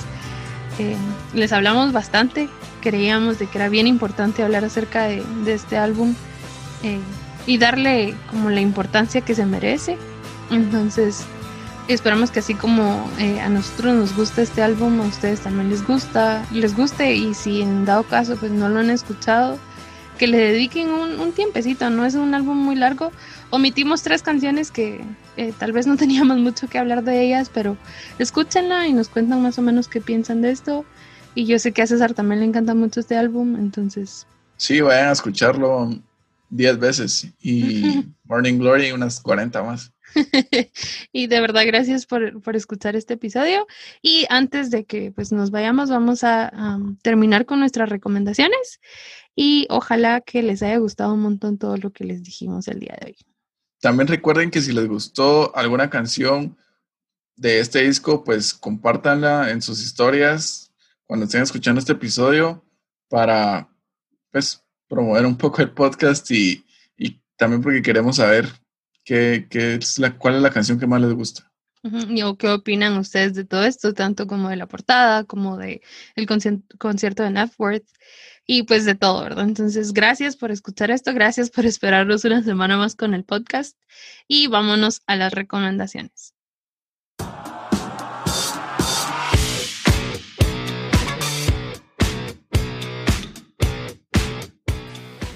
eh, les hablamos bastante, creíamos de que era bien importante hablar acerca de, este álbum eh, y darle como la importancia que se merece. Entonces Esperamos que así como eh, a nosotros nos gusta este álbum, a ustedes también les gusta, les guste y si en dado caso pues no lo han escuchado, que le dediquen un, tiempecito, no es un álbum muy largo. Omitimos tres canciones que eh, tal vez no [laughs] teníamos mucho que hablar de ellas, pero escúchenla y nos cuentan más o menos qué piensan de esto. Y yo sé que a César también le encanta mucho este álbum, entonces... Sí, vayan a escucharlo diez veces y [laughs] Morning Glory unas 40 más. [laughs] y de verdad, gracias por, escuchar este episodio. Y antes de que pues, nos vayamos, vamos a terminar con nuestras recomendaciones. Y ojalá que les haya gustado un montón todo lo que les dijimos el día de hoy. También recuerden que si les gustó alguna canción de este disco, pues compártanla en sus historias. cuando estén escuchando este episodio para pues promover un poco el podcast y, y también porque queremos saber qué, qué es la, cuál es la canción que más les gusta. ¿O qué opinan ustedes de todo esto, tanto como de la portada, como de el concierto de Networth y pues de todo, ¿verdad? Entonces, gracias por escuchar esto, gracias por esperarnos una semana más con el podcast y vámonos a las recomendaciones.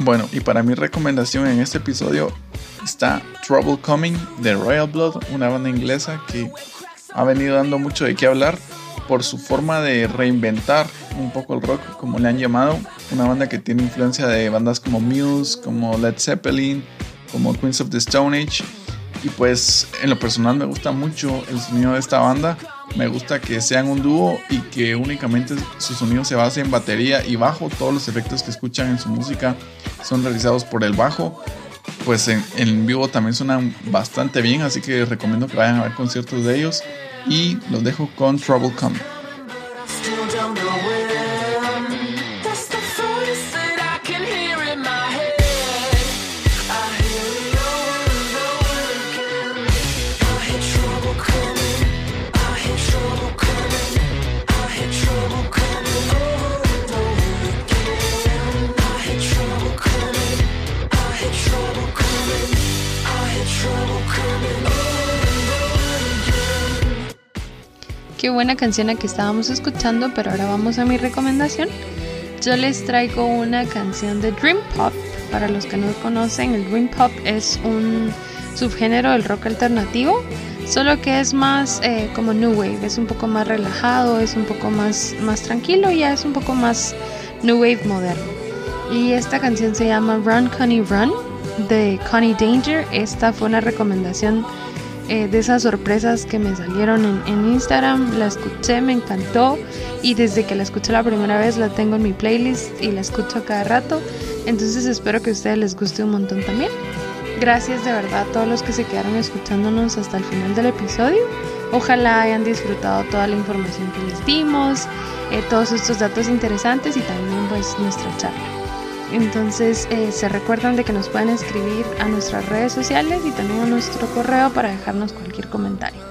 Bueno, y para mi recomendación en este episodio está Trouble Coming de Royal Blood, una banda inglesa que ha venido dando mucho de qué hablar por su forma de reinventar un poco el rock, como le han llamado. Una banda que tiene influencia de bandas como Muse, como Led Zeppelin, como Queens of the Stone Age. Y pues en lo personal me gusta mucho el sonido de esta banda. Me gusta que sean un dúo y que únicamente su sonido se base en batería y bajo. Todos los efectos que escuchan en su música son realizados por el bajo. Pues en, vivo también suenan bastante bien, así que recomiendo que vayan a ver conciertos de ellos. Y los dejo con Trouble Coming. Qué buena canción la que estábamos escuchando, pero ahora vamos a mi recomendación. Yo les traigo una canción de Dream Pop. Para los que no conocen, el Dream Pop es un subgénero del rock alternativo, solo que es más eh, como New Wave, es un poco más relajado, es un poco más, más tranquilo y ya es un poco más New Wave moderno. Y esta canción se llama Run Connie Run de Connie Danger. Esta fue una recomendación eh, de esas sorpresas que me salieron en, Instagram. La escuché, me encantó y desde que la escuché la primera vez la tengo en mi playlist y la escucho cada rato. Entonces espero que a ustedes les guste un montón también. Gracias de verdad a todos los que se quedaron escuchándonos hasta el final del episodio. Ojalá hayan disfrutado toda la información que les dimos, eh, todos estos datos interesantes y también pues nuestra charla. Entonces eh, se recuerdan de que nos pueden escribir a nuestras redes sociales y también a nuestro correo para dejarnos cualquier comentario.